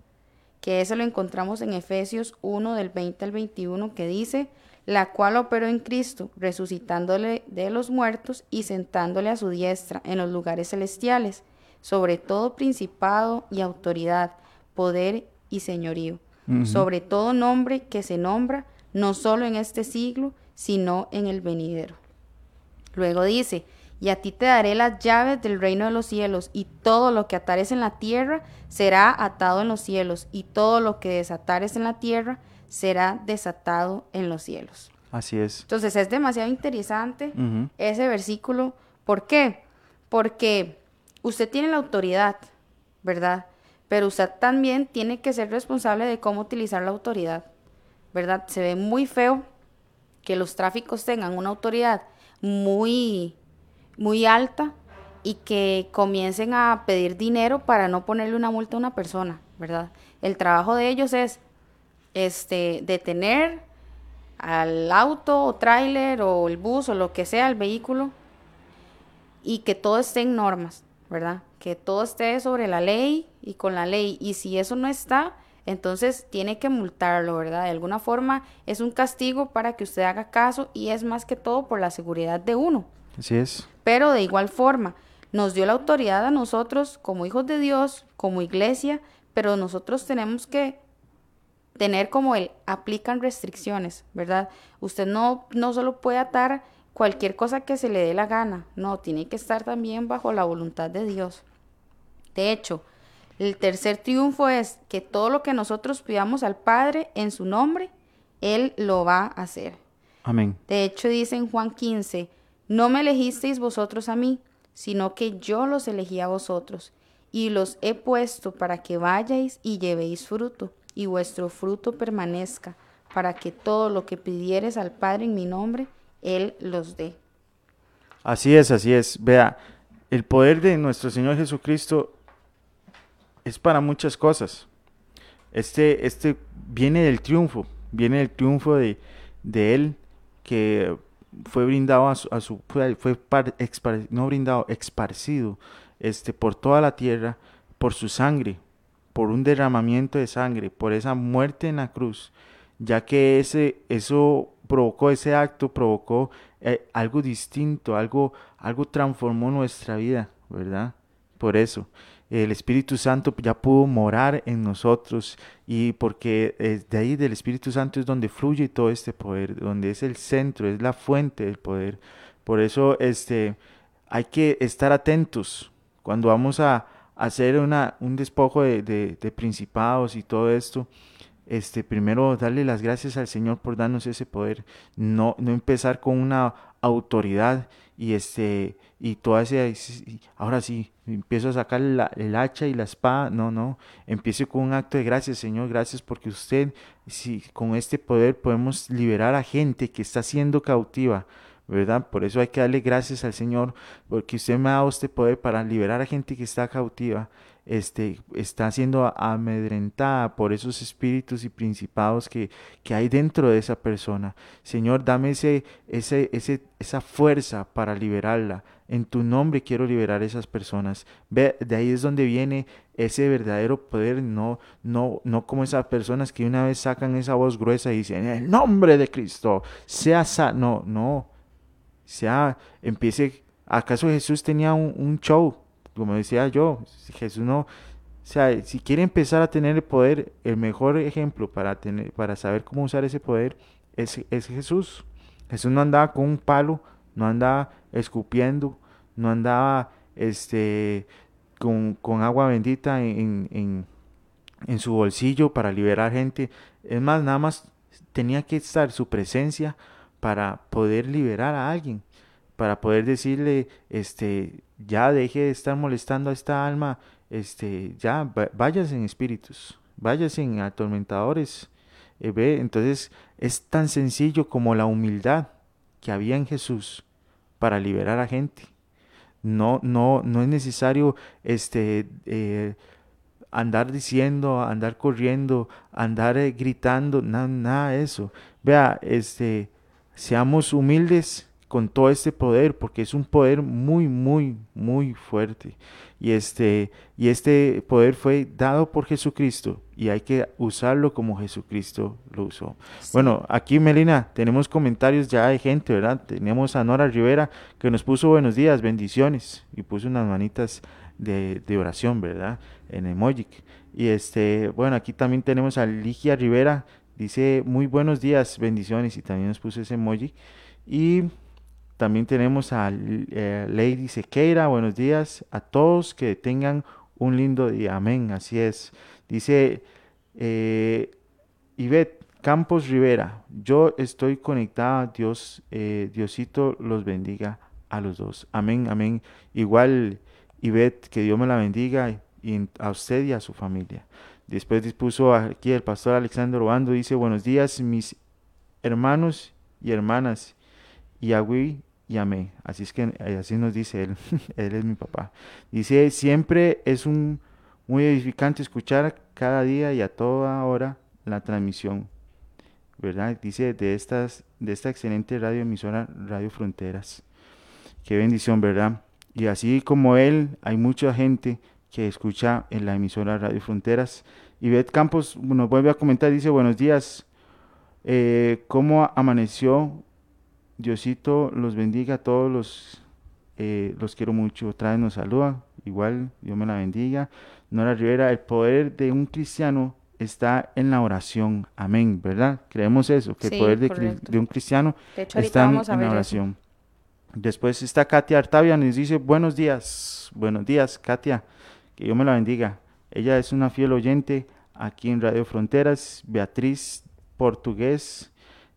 que eso lo encontramos en Efesios 1 del 20 al 21 que dice, la cual operó en Cristo, resucitándole de los muertos y sentándole a su diestra en los lugares celestiales, sobre todo principado y autoridad, poder y señorío, sobre todo nombre que se nombra, no solo en este siglo, sino en el venidero. Luego dice, y a ti te daré las llaves del reino de los cielos, y todo lo que atares en la tierra será atado en los cielos, y todo lo que desatares en la tierra será desatado en los cielos. Así es. Entonces es demasiado interesante ese versículo. ¿Por qué? Porque usted tiene la autoridad, ¿verdad? Pero usted también tiene que ser responsable de cómo utilizar la autoridad, ¿verdad? Se ve muy feo que los tráficos tengan una autoridad muy, muy alta y que comiencen a pedir dinero para no ponerle una multa a una persona, ¿verdad? El trabajo de ellos es este, detener al auto o tráiler o el bus o lo que sea, el vehículo, y que todo esté en normas, ¿verdad? Que todo esté sobre la ley y con la ley. Y si eso no está, entonces tiene que multarlo, ¿verdad? De alguna forma es un castigo para que usted haga caso y es más que todo por la seguridad de uno. Así es. Pero de igual forma, nos dio la autoridad a nosotros como hijos de Dios, como iglesia, pero nosotros tenemos que tener como el aplican restricciones, ¿verdad? Usted no, no solo puede atar cualquier cosa que se le dé la gana, no, tiene que estar también bajo la voluntad de Dios. De hecho, el tercer triunfo es que todo lo que nosotros pidamos al Padre en su nombre, Él lo va a hacer. Amén. De hecho, dice en Juan 15, no me elegisteis vosotros a mí, sino que yo los elegí a vosotros, y los he puesto para que vayáis y llevéis fruto, y vuestro fruto permanezca, para que todo lo que pidieres al Padre en mi nombre, Él los dé. Así es, así es. Vea, el poder de nuestro Señor Jesucristo es para muchas cosas. Este, este viene del triunfo, viene del triunfo de, de Él que fue brindado a su, a su fue, no brindado, esparcido este, por toda la tierra, por su sangre, por un derramamiento de sangre, por esa muerte en la cruz, ya que ese, eso provocó, ese acto provocó eh, algo distinto, algo, algo transformó nuestra vida, ¿verdad? Por eso el Espíritu Santo ya pudo morar en nosotros y porque de ahí del Espíritu Santo es donde fluye todo este poder, donde es el centro, es la fuente del poder. Por eso este, hay que estar atentos cuando vamos a hacer una, un despojo de, de, de principados y todo esto. Este, primero darle las gracias al Señor por darnos ese poder, no, no empezar con una autoridad y este y toda ese ahora sí empiezo a sacar la, el hacha y la espada no no empiece con un acto de gracias señor gracias porque usted si con este poder podemos liberar a gente que está siendo cautiva verdad por eso hay que darle gracias al señor porque usted me ha dado este poder para liberar a gente que está cautiva este, está siendo amedrentada por esos espíritus y principados que, que hay dentro de esa persona. Señor, dame ese, ese, ese, esa fuerza para liberarla. En tu nombre quiero liberar a esas personas. Ve, de ahí es donde viene ese verdadero poder, no, no, no como esas personas que una vez sacan esa voz gruesa y dicen, en el nombre de Cristo, sea sa no, no, sea, empiece, ¿acaso Jesús tenía un, un show? como decía yo, Jesús no, o sea, si quiere empezar a tener el poder, el mejor ejemplo para, tener, para saber cómo usar ese poder es, es Jesús. Jesús no andaba con un palo, no andaba escupiendo, no andaba este, con, con agua bendita en, en, en, su bolsillo para liberar gente. Es más, nada más tenía que estar su presencia para poder liberar a alguien, para poder decirle, este, ya deje de estar molestando a esta alma, este, ya vayas en espíritus, vayas en atormentadores. Eh, ve, entonces es tan sencillo como la humildad que había en Jesús para liberar a gente. No, no, no es necesario este, eh, andar diciendo, andar corriendo, andar eh, gritando, nada, nada de eso. Vea, este, seamos humildes con todo este poder, porque es un poder muy, muy, muy fuerte. Y este, y este poder fue dado por Jesucristo y hay que usarlo como Jesucristo lo usó. Bueno, aquí Melina, tenemos comentarios ya de gente, ¿verdad? Tenemos a Nora Rivera que nos puso buenos días, bendiciones y puso unas manitas de, de oración, ¿verdad? En emoji. Y este, bueno, aquí también tenemos a Ligia Rivera, dice muy buenos días, bendiciones y también nos puso ese emoji. Y también tenemos a eh, Lady Sequeira, buenos días a todos, que tengan un lindo día, amén, así es. Dice eh, Ivette Campos Rivera, yo estoy conectada, Dios, eh, Diosito los bendiga a los dos, amén, amén. Igual Ivette, que Dios me la bendiga y a usted y a su familia. Después dispuso aquí el pastor Alexander Obando, dice, buenos días mis hermanos y hermanas, y a y amé. Así es que eh, así nos dice él, él es mi papá. Dice, siempre es un muy edificante escuchar cada día y a toda hora la transmisión, ¿verdad? Dice de estas de esta excelente radio emisora Radio Fronteras. Qué bendición, ¿verdad? Y así como él, hay mucha gente que escucha en la emisora Radio Fronteras. Y Beth Campos nos vuelve a comentar, dice, buenos días, eh, ¿cómo amaneció? Diosito los bendiga a todos los, eh, los quiero mucho. Otra vez nos saluda, igual, Dios me la bendiga. Nora Rivera, el poder de un cristiano está en la oración. Amén, ¿verdad? Creemos eso, que el poder de, un cristiano De hecho, ahorita está en, la eso. oración. Después está Katia Artavia, nos dice buenos días, buenos días Katia, que Dios me la bendiga. Ella es una fiel oyente aquí en Radio Fronteras. Beatriz Portugués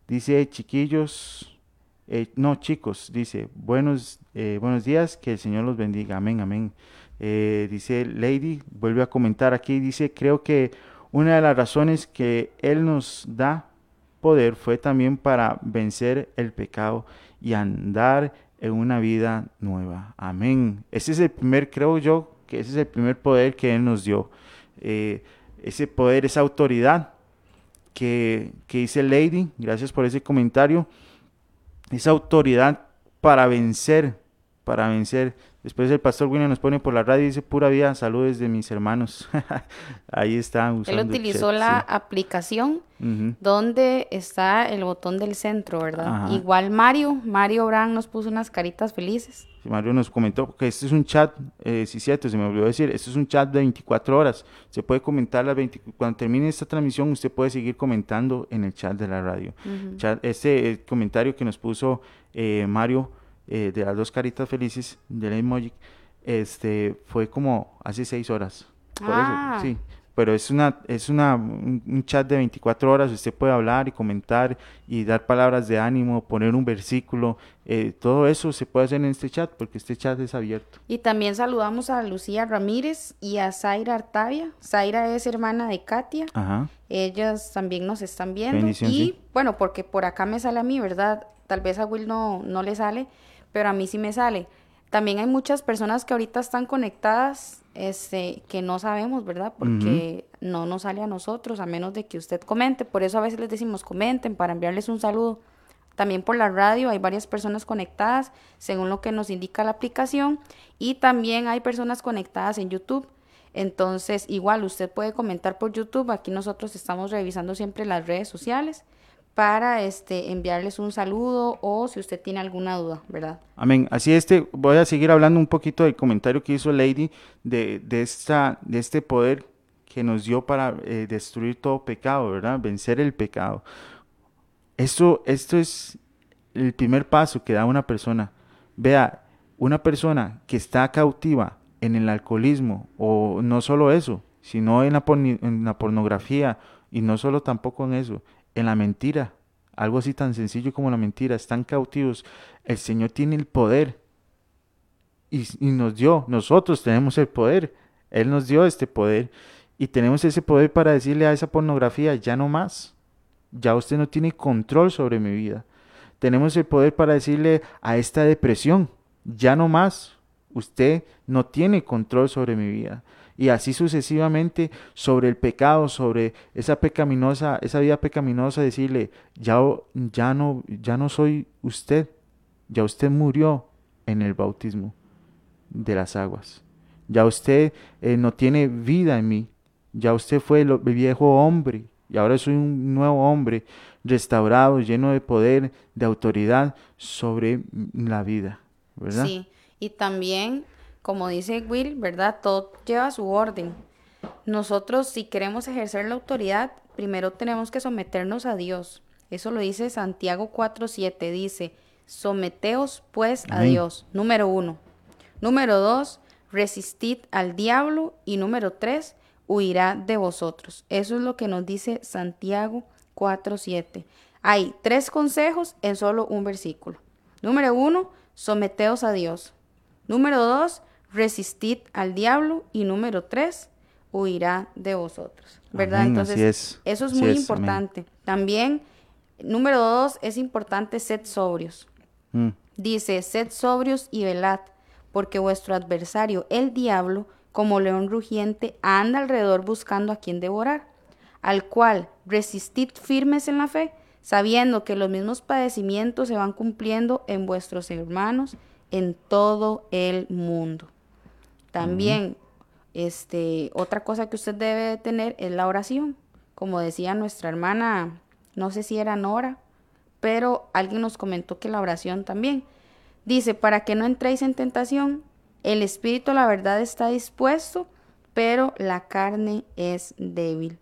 dice chiquillos, eh, no chicos, dice buenos, eh, buenos días, que el Señor los bendiga, amén, amén. Eh, dice Lady, vuelve a comentar aquí, dice creo que una de las razones que Él nos da poder fue también para vencer el pecado y andar en una vida nueva. Amén. Ese es el primer, creo yo, que ese es el primer poder que Él nos dio. Eh, ese poder, esa autoridad que, que dice Lady, gracias por ese comentario, esa autoridad para vencer, para vencer. Después el pastor William nos pone por la radio y dice, pura vida, saludos de mis hermanos. Ahí está. Él usando el utilizó chat, la sí. aplicación donde está el botón del centro, ¿verdad? Ajá. Igual Mario, Mario Brand nos puso unas caritas felices. Mario nos comentó que este es un chat, eh, sí cierto, se me olvidó decir, este es un chat de 24 horas. Se puede comentar las 20, cuando termine esta transmisión, usted puede seguir comentando en el chat de la radio. Chat- este comentario que nos puso eh, Mario eh, de las dos caritas felices del emoji, este, fue como hace seis horas. Por Ah. eso, sí. Pero es una, es una, un, chat de 24 horas, usted puede hablar y comentar y dar palabras de ánimo, poner un versículo, eh, todo eso se puede hacer en este chat porque este chat es abierto. Y también saludamos a Lucía Ramírez y a Zaira Artavia. Zaira es hermana de Katia. Ajá. Ellas también nos están viendo. Bendición, y sí. bueno, porque por acá me sale a mí, ¿verdad? Tal vez a Will no, no le sale, pero a mí sí me sale. También hay muchas personas que ahorita están conectadas, este, que no sabemos, ¿verdad? Porque no nos sale a nosotros, a menos de que usted comente. Por eso a veces les decimos comenten para enviarles un saludo. También por la radio hay varias personas conectadas, según lo que nos indica la aplicación. Y también hay personas conectadas en YouTube. Entonces, igual usted puede comentar por YouTube. Aquí nosotros estamos revisando siempre las redes sociales para este enviarles un saludo o si usted tiene alguna duda, ¿verdad? Amén. Así este, voy a seguir hablando un poquito del comentario que hizo Lady de, de, esta, de este poder que nos dio para eh, destruir todo pecado, ¿verdad? Vencer el pecado. Esto, esto es el primer paso que da una persona. Vea, una persona que está cautiva en el alcoholismo, o no solo eso, sino en la, en la pornografía, y no solo tampoco en eso, en la mentira, algo así tan sencillo como la mentira, están cautivos. El Señor tiene el poder y, y nos dio, nosotros tenemos el poder, Él nos dio este poder y tenemos ese poder para decirle a esa pornografía, ya no más, ya usted no tiene control sobre mi vida. Tenemos el poder para decirle a esta depresión, ya no más, usted no tiene control sobre mi vida. Y así sucesivamente sobre el pecado, sobre esa pecaminosa, esa vida pecaminosa, decirle, ya, ya no, ya no soy usted, ya usted murió en el bautismo de las aguas. Ya usted eh, no tiene vida en mí. Ya usted fue el viejo hombre y ahora soy un nuevo hombre restaurado, lleno de poder, de autoridad sobre la vida. Sí, y también, como dice Will, ¿verdad? Todo lleva su orden. Nosotros, si queremos ejercer la autoridad, primero tenemos que someternos a Dios. Eso lo dice Santiago 4.7. Dice, someteos pues a Amén. Dios. Número uno. Número dos, resistid al diablo. Y número tres, huirá de vosotros. Eso es lo que nos dice Santiago 4.7. Hay tres consejos en solo un versículo. Número uno, someteos a Dios. Número dos, resistid al diablo. Y número tres, huirá de vosotros. ¿Verdad? Amén, Entonces, es, eso es así muy es, amén. importante. También, número dos, es importante sed sobrios. Mm, Dice, sed sobrios y velad, porque vuestro adversario, el diablo, como león rugiente, anda alrededor buscando a quien devorar, al cual resistid firmes en la fe, sabiendo que los mismos padecimientos se van cumpliendo en vuestros hermanos en todo el mundo. También, este, otra cosa que usted debe tener es la oración. Como decía nuestra hermana, no sé si era Nora, pero alguien nos comentó que la oración también. Dice, para que no entréis en tentación, el espíritu, la verdad, está dispuesto, pero la carne es débil.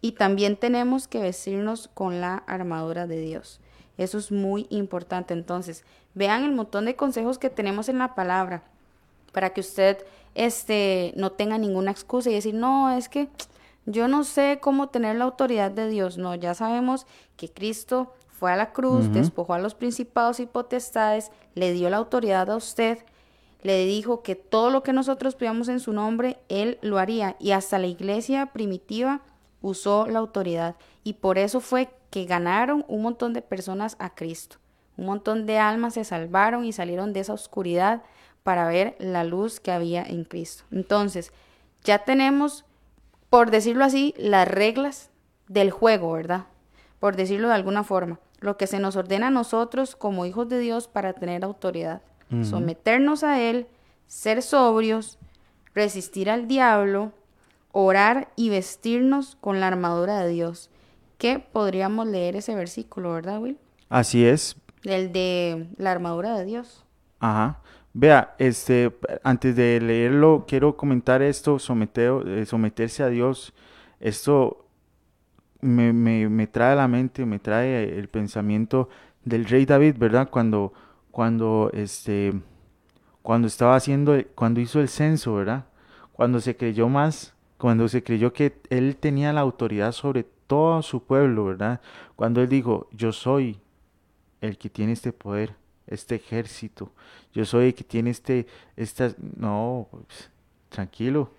Y también tenemos que vestirnos con la armadura de Dios. Eso es muy importante. Entonces, vean el montón de consejos que tenemos en la palabra para que usted este, no tenga ninguna excusa y decir, no, es que yo no sé cómo tener la autoridad de Dios. No, ya sabemos que Cristo fue a la cruz, despojó a los principados y potestades, le dio la autoridad a usted, le dijo que todo lo que nosotros pidamos en su nombre, Él lo haría. Y hasta la iglesia primitiva usó la autoridad. Y por eso fue que ganaron un montón de personas a Cristo. Un montón de almas se salvaron y salieron de esa oscuridad para ver la luz que había en Cristo. Entonces, ya tenemos, por decirlo así, las reglas del juego, ¿verdad? Por decirlo de alguna forma, lo que se nos ordena a nosotros como hijos de Dios para tener autoridad. Someternos a Él, ser sobrios, resistir al diablo, orar y vestirnos con la armadura de Dios que podríamos leer ese versículo, ¿verdad, Will? Así es. El de la armadura de Dios. Ajá. Vea, este, antes de leerlo, quiero comentar esto, eh, someterse a Dios. Esto me, me, me, trae a la mente, me trae el pensamiento del rey David, ¿verdad? Cuando, cuando, este, cuando estaba haciendo, cuando hizo el censo, ¿verdad? Cuando se creyó más, cuando se creyó que él tenía la autoridad sobre todo su pueblo, ¿verdad? Cuando él dijo, yo soy el que tiene este poder, este ejército, yo soy el que tiene este, estas, no, pues, tranquilo,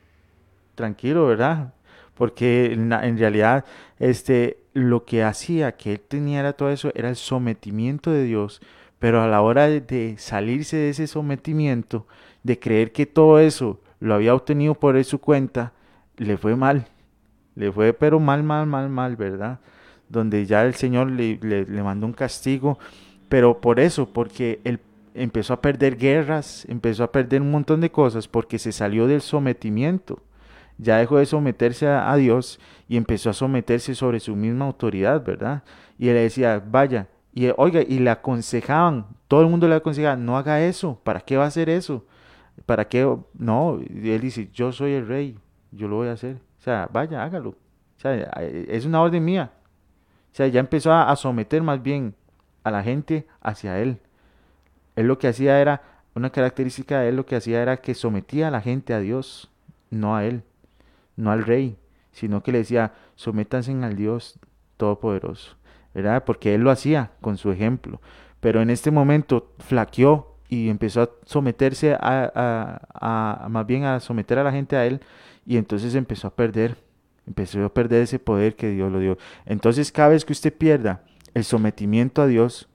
tranquilo, ¿verdad? Porque en, realidad, este, lo que hacía que él tenía todo eso era el sometimiento de Dios, pero a la hora de salirse de ese sometimiento, de creer que todo eso lo había obtenido por su cuenta, le fue mal, le fue pero mal, mal, mal, mal, ¿verdad? Donde ya el Señor le, le, mandó un castigo, pero por eso, porque él empezó a perder guerras, empezó a perder un montón de cosas, porque se salió del sometimiento. Ya dejó de someterse a, Dios y empezó a someterse sobre su misma autoridad, ¿verdad? Y él le decía, vaya, y oiga, y le aconsejaban, todo el mundo le aconsejaba, no haga eso, ¿para qué va a hacer eso? ¿Para qué? No, y él dice, yo soy el rey, yo lo voy a hacer. O sea, vaya, hágalo. O sea, es una orden mía. O sea, ya empezó a, someter más bien a la gente hacia él. Él lo que hacía era, una característica de él lo que hacía era que sometía a la gente a Dios, no a él, no al rey, sino que le decía, sométanse al Dios Todopoderoso, ¿verdad? Porque él lo hacía con su ejemplo. Pero en este momento flaqueó y empezó a someterse a, a, más bien a someter a la gente a él y entonces empezó a perder, empezó a perder ese poder que Dios lo dio. Entonces cada vez que usted pierda el sometimiento a Dios,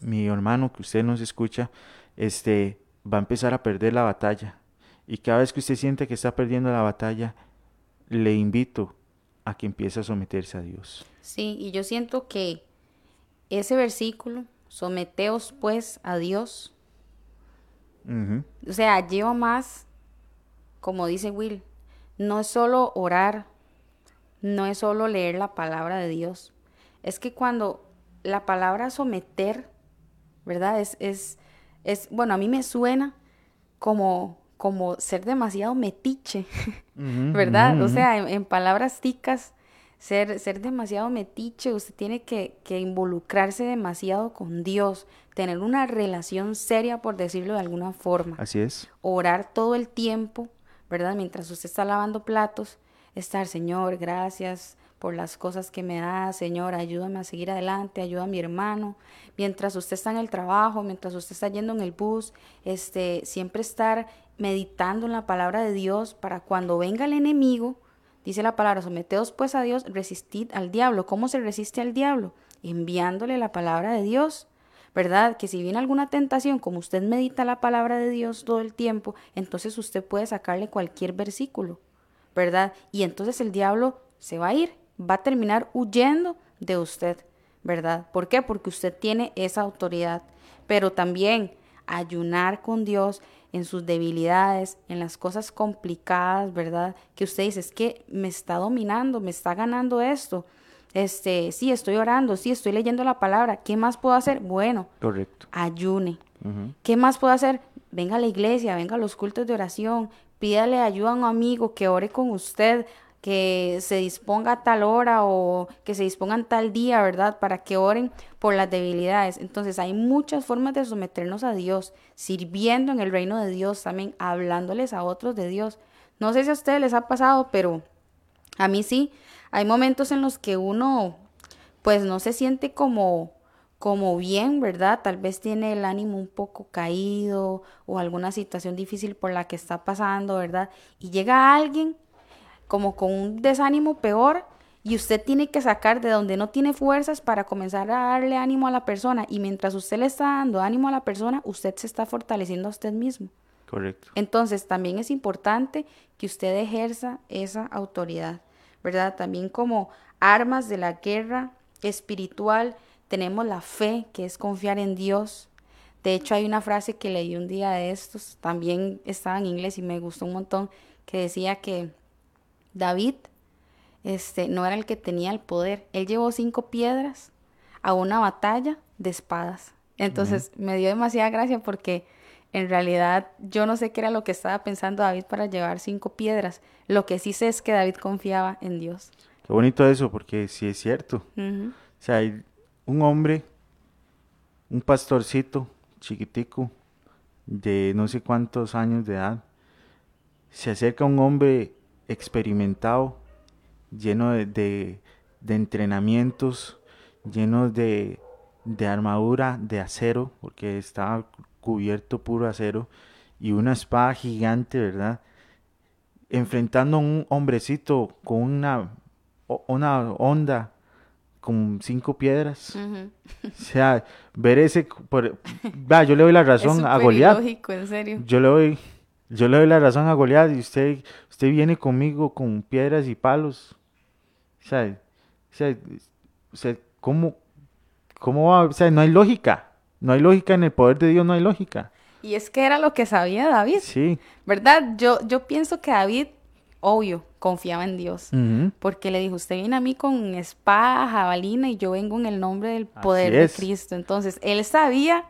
mi hermano que usted nos escucha, este va a empezar a perder la batalla. Y cada vez que usted siente que está perdiendo la batalla, le invito a que empiece a someterse a Dios. Sí, y yo siento que ese versículo, someteos pues a Dios, o sea, lleva más, como dice Will, no es solo orar, no es solo leer la palabra de Dios. Es que cuando la palabra someter, ¿verdad? Es, es, es bueno, a mí me suena como, como ser demasiado metiche, ¿verdad? O sea, en, palabras ticas, ser, ser demasiado metiche, usted tiene que, que involucrarse demasiado con Dios, tener una relación seria, por decirlo de alguna forma. Así es. Orar todo el tiempo, ¿verdad? Mientras usted está lavando platos, estar, Señor, gracias por las cosas que me da, Señor, ayúdame a seguir adelante, ayuda a mi hermano. Mientras usted está en el trabajo, mientras usted está yendo en el bus, este, siempre estar meditando en la palabra de Dios para cuando venga el enemigo, dice la palabra, someteos pues a Dios, resistid al diablo. ¿Cómo se resiste al diablo? Enviándole la palabra de Dios. ¿verdad? Que si viene alguna tentación, como usted medita la palabra de Dios todo el tiempo, entonces usted puede sacarle cualquier versículo, ¿verdad? Y entonces el diablo se va a ir, va a terminar huyendo de usted, ¿verdad? ¿Por qué? Porque usted tiene esa autoridad. Pero también ayunar con Dios en sus debilidades, en las cosas complicadas, ¿verdad? Que usted dice, es que me está dominando, me está ganando esto. Este, sí, estoy orando, sí, estoy leyendo la palabra. ¿Qué más puedo hacer? Bueno, Correcto. ayune. ¿Qué más puedo hacer? Venga a la iglesia, venga a los cultos de oración, pídale ayuda a un amigo que ore con usted, que se disponga a tal hora o que se dispongan tal día, ¿verdad? Para que oren por las debilidades. Entonces hay muchas formas de someternos a Dios, sirviendo en el reino de Dios, también hablándoles a otros de Dios. No sé si a ustedes les ha pasado, pero a mí sí. Hay momentos en los que uno pues no se siente como como bien, ¿verdad? Tal vez tiene el ánimo un poco caído o alguna situación difícil por la que está pasando, ¿verdad? Y llega alguien como con un desánimo peor y usted tiene que sacar de donde no tiene fuerzas para comenzar a darle ánimo a la persona y mientras usted le está dando ánimo a la persona, usted se está fortaleciendo a usted mismo. Correcto. Entonces, también es importante que usted ejerza esa autoridad, ¿verdad? También como armas de la guerra espiritual tenemos la fe, que es confiar en Dios. De hecho, hay una frase que leí un día de estos, también estaba en inglés y me gustó un montón, que decía que David este, no era el que tenía el poder. Él llevó cinco piedras a una batalla de espadas. Entonces me dio demasiada gracia porque en realidad yo no sé qué era lo que estaba pensando David para llevar cinco piedras. Lo que sí sé es que David confiaba en Dios. Qué bonito eso, porque sí es cierto. O sea, hay un hombre, un pastorcito chiquitico, de no sé cuántos años de edad, se acerca a un hombre experimentado, lleno de, de- de entrenamientos, lleno de, de armadura de acero, porque estaba cubierto puro acero, y una espada gigante, ¿verdad? Enfrentando a un hombrecito con una, una onda con cinco piedras. O sea, ver ese... Por, yo le doy la Es razón a Goliat. ilógico, en serio. Yo le doy, yo le doy la razón a Goliat y usted, usted viene conmigo con piedras y palos. O sea, o sea, o sea, ¿cómo, cómo va? O sea, no hay lógica. No hay lógica en el poder de Dios, no hay lógica. Y es que era lo que sabía David, Sí. ¿verdad? Yo, yo pienso que David, obvio, confiaba en Dios. Porque le dijo, usted viene a mí con espada, jabalina y yo vengo en el nombre del poder de. Cristo. Entonces, él sabía,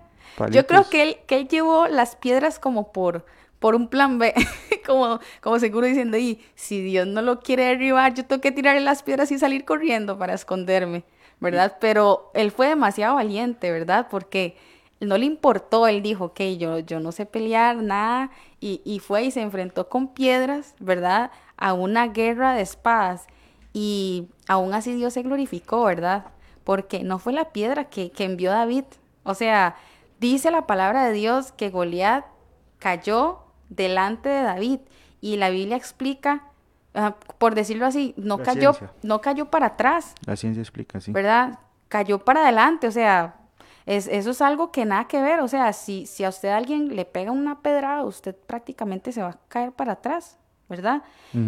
yo creo que él, que él llevó las piedras como por, por un plan B, como, como seguro diciendo, y si Dios no lo quiere derribar, yo tengo que tirarle las piedras y salir corriendo para esconderme, ¿verdad? Pero él fue demasiado valiente, ¿verdad? Porque no le importó, él dijo, ok, yo, yo no sé pelear, nada, y, y fue y se enfrentó con piedras, ¿verdad? A una guerra de espadas. Y aún así Dios se glorificó, ¿verdad? Porque no fue la piedra que, que envió David. O sea, dice la palabra de Dios que Goliat cayó delante de David. Y la Biblia explica, ah, por decirlo así, no La cayó, ciencia. no cayó para atrás, La ciencia explica, sí. ¿verdad? Cayó para adelante, o sea, es, eso es algo que nada que ver, o sea, si, si a usted alguien le pega una pedrada, usted prácticamente se va a caer para atrás, ¿verdad?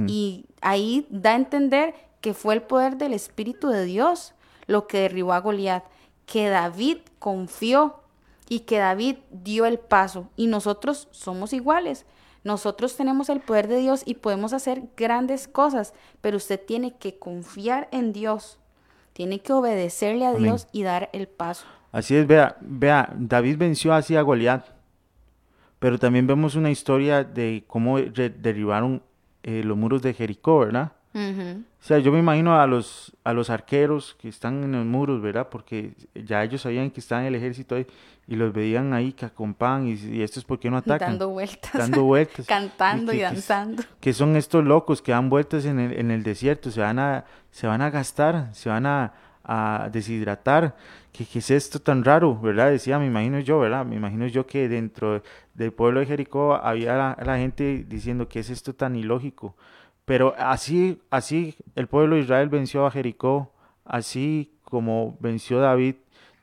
Y ahí da a entender que fue el poder del Espíritu de Dios lo que derribó a Goliat, que David confió y que David dio el paso. Y nosotros somos iguales. Nosotros tenemos el poder de Dios y podemos hacer grandes cosas, pero usted tiene que confiar en Dios, tiene que obedecerle a Amén. Dios y dar el paso. Así es, vea, vea, David venció así a Goliat, pero también vemos una historia de cómo derribaron eh, los muros de Jericó, ¿verdad? O sea, yo me imagino a los, a los arqueros que están en los muros, ¿verdad? Porque ya ellos sabían que estaban en el ejército ahí y los veían ahí que acompañan y, y estos por qué no atacan. Dando vueltas, Dando vueltas. cantando y que- que- danzando. que son estos locos que dan vueltas en el, en el desierto, se van a, se van a gastar, se van a, a deshidratar. ¿Qué, qué es esto tan raro? ¿Verdad? Decía, me imagino yo, ¿verdad? Me imagino yo que dentro del pueblo de Jericó había la, la gente diciendo, ¿qué es esto tan ilógico? Pero así, así el pueblo de Israel venció a Jericó, así como venció David,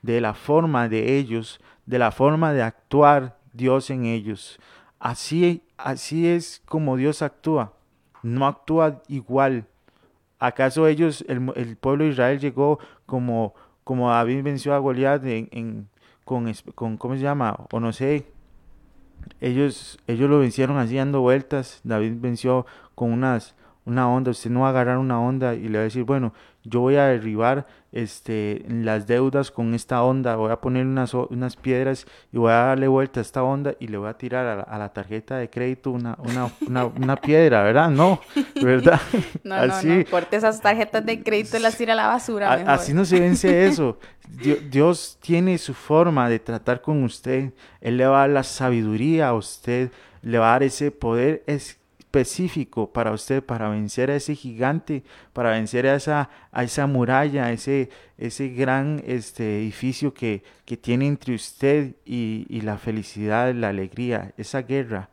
de la forma de ellos, de la forma de actuar Dios en ellos. Así, así es como Dios actúa. No actúa igual. ¿Acaso ellos, el, pueblo de Israel llegó como, como David venció a Goliat en, en- con, con, ¿cómo se llama? O no sé, ellos, ellos lo vencieron así dando vueltas. David venció con unas, una onda. Usted no va a agarrar una onda y le va a decir, bueno, yo voy a derribar este, las deudas con esta onda, voy a poner unas, unas piedras y voy a darle vuelta a esta onda y le voy a tirar a la, tarjeta de crédito una, una, una, piedra, ¿verdad? No, ¿verdad? No, así, no, no, corte esas tarjetas de crédito y las tira a la basura. Así no se vence eso. Dios, Dios tiene su forma de tratar con usted. Él le va a dar la sabiduría a usted, le va a dar ese poder es, específico para usted, para vencer a ese gigante, para vencer a esa, a esa muralla, ese, ese gran este, edificio que, que tiene entre usted y, y la felicidad, la alegría, esa guerra.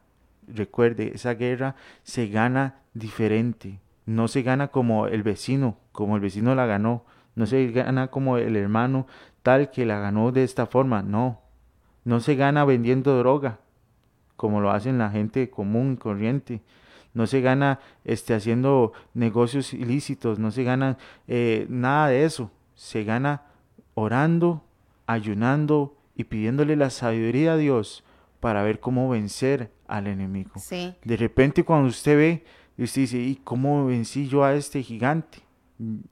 Recuerde, esa guerra se gana diferente. No se gana como el vecino, como el vecino la ganó. No se gana como el hermano tal que la ganó de esta forma. No. No se gana vendiendo droga, como lo hacen la gente común y corriente no se gana este, haciendo negocios ilícitos, no se gana eh, nada de eso, se gana orando, ayunando y pidiéndole la sabiduría a Dios para ver cómo vencer al enemigo. De repente cuando usted ve, usted dice, ¿y cómo vencí yo a este gigante?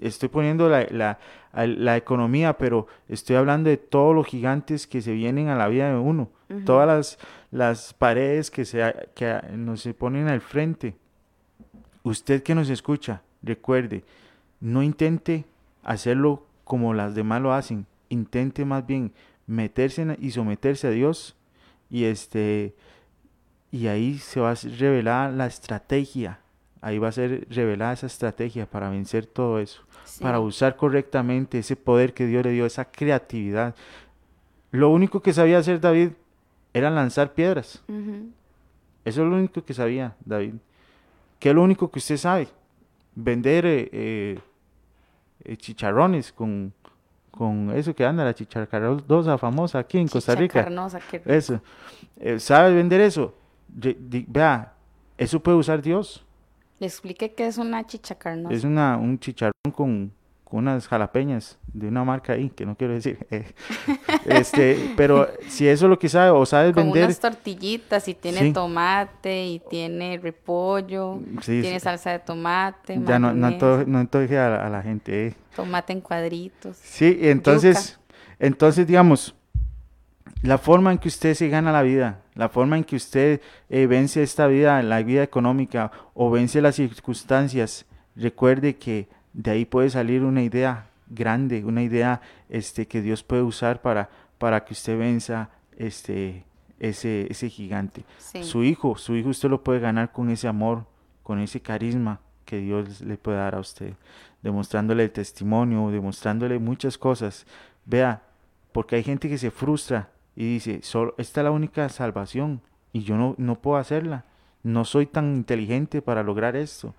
Estoy poniendo la, la, la economía, pero estoy hablando de todos los gigantes que se vienen a la vida de uno todas las, las paredes que, se, que nos se ponen al frente. Usted que nos escucha, recuerde, no intente hacerlo como las demás lo hacen, intente más bien meterse y someterse a Dios y este y ahí se va a revelar la estrategia, ahí va a ser revelada esa estrategia para vencer todo eso, para usar correctamente ese poder que Dios le dio, esa creatividad. Lo único que sabía hacer David era lanzar piedras. Eso es lo único que sabía David. ¿Qué es lo único que usted sabe? Vender eh, eh, eh, chicharrones con, con eso que anda, la chicharronosa famosa aquí en Costa Rica. Eso. ¿Sabe vender eso? vea, eso puede usar Dios. Le explique qué es una chichacarnosa. Es una, un chicharrón con, unas jalapeñas de una marca ahí, que no quiero decir. Eh, este, pero si eso es lo que sabe, o sabes Con vender. unas tortillitas y tiene tomate y tiene repollo, tiene salsa de tomate. Ya no, no a, la, gente. Eh. Tomate en cuadritos. Sí, entonces, entonces digamos, la forma en que usted se gana la vida, la forma en que usted eh, vence esta vida, la vida económica o vence las circunstancias, recuerde que de ahí puede salir una idea grande, una idea este, que Dios puede usar para, para que usted venza este, ese, ese gigante. Su hijo, su hijo usted lo puede ganar con ese amor, con ese carisma que Dios le puede dar a usted, demostrándole el testimonio, demostrándole muchas cosas. Vea, porque hay gente que se frustra y dice, solo, esta es la única salvación y yo no, no puedo hacerla. No soy tan inteligente para lograr esto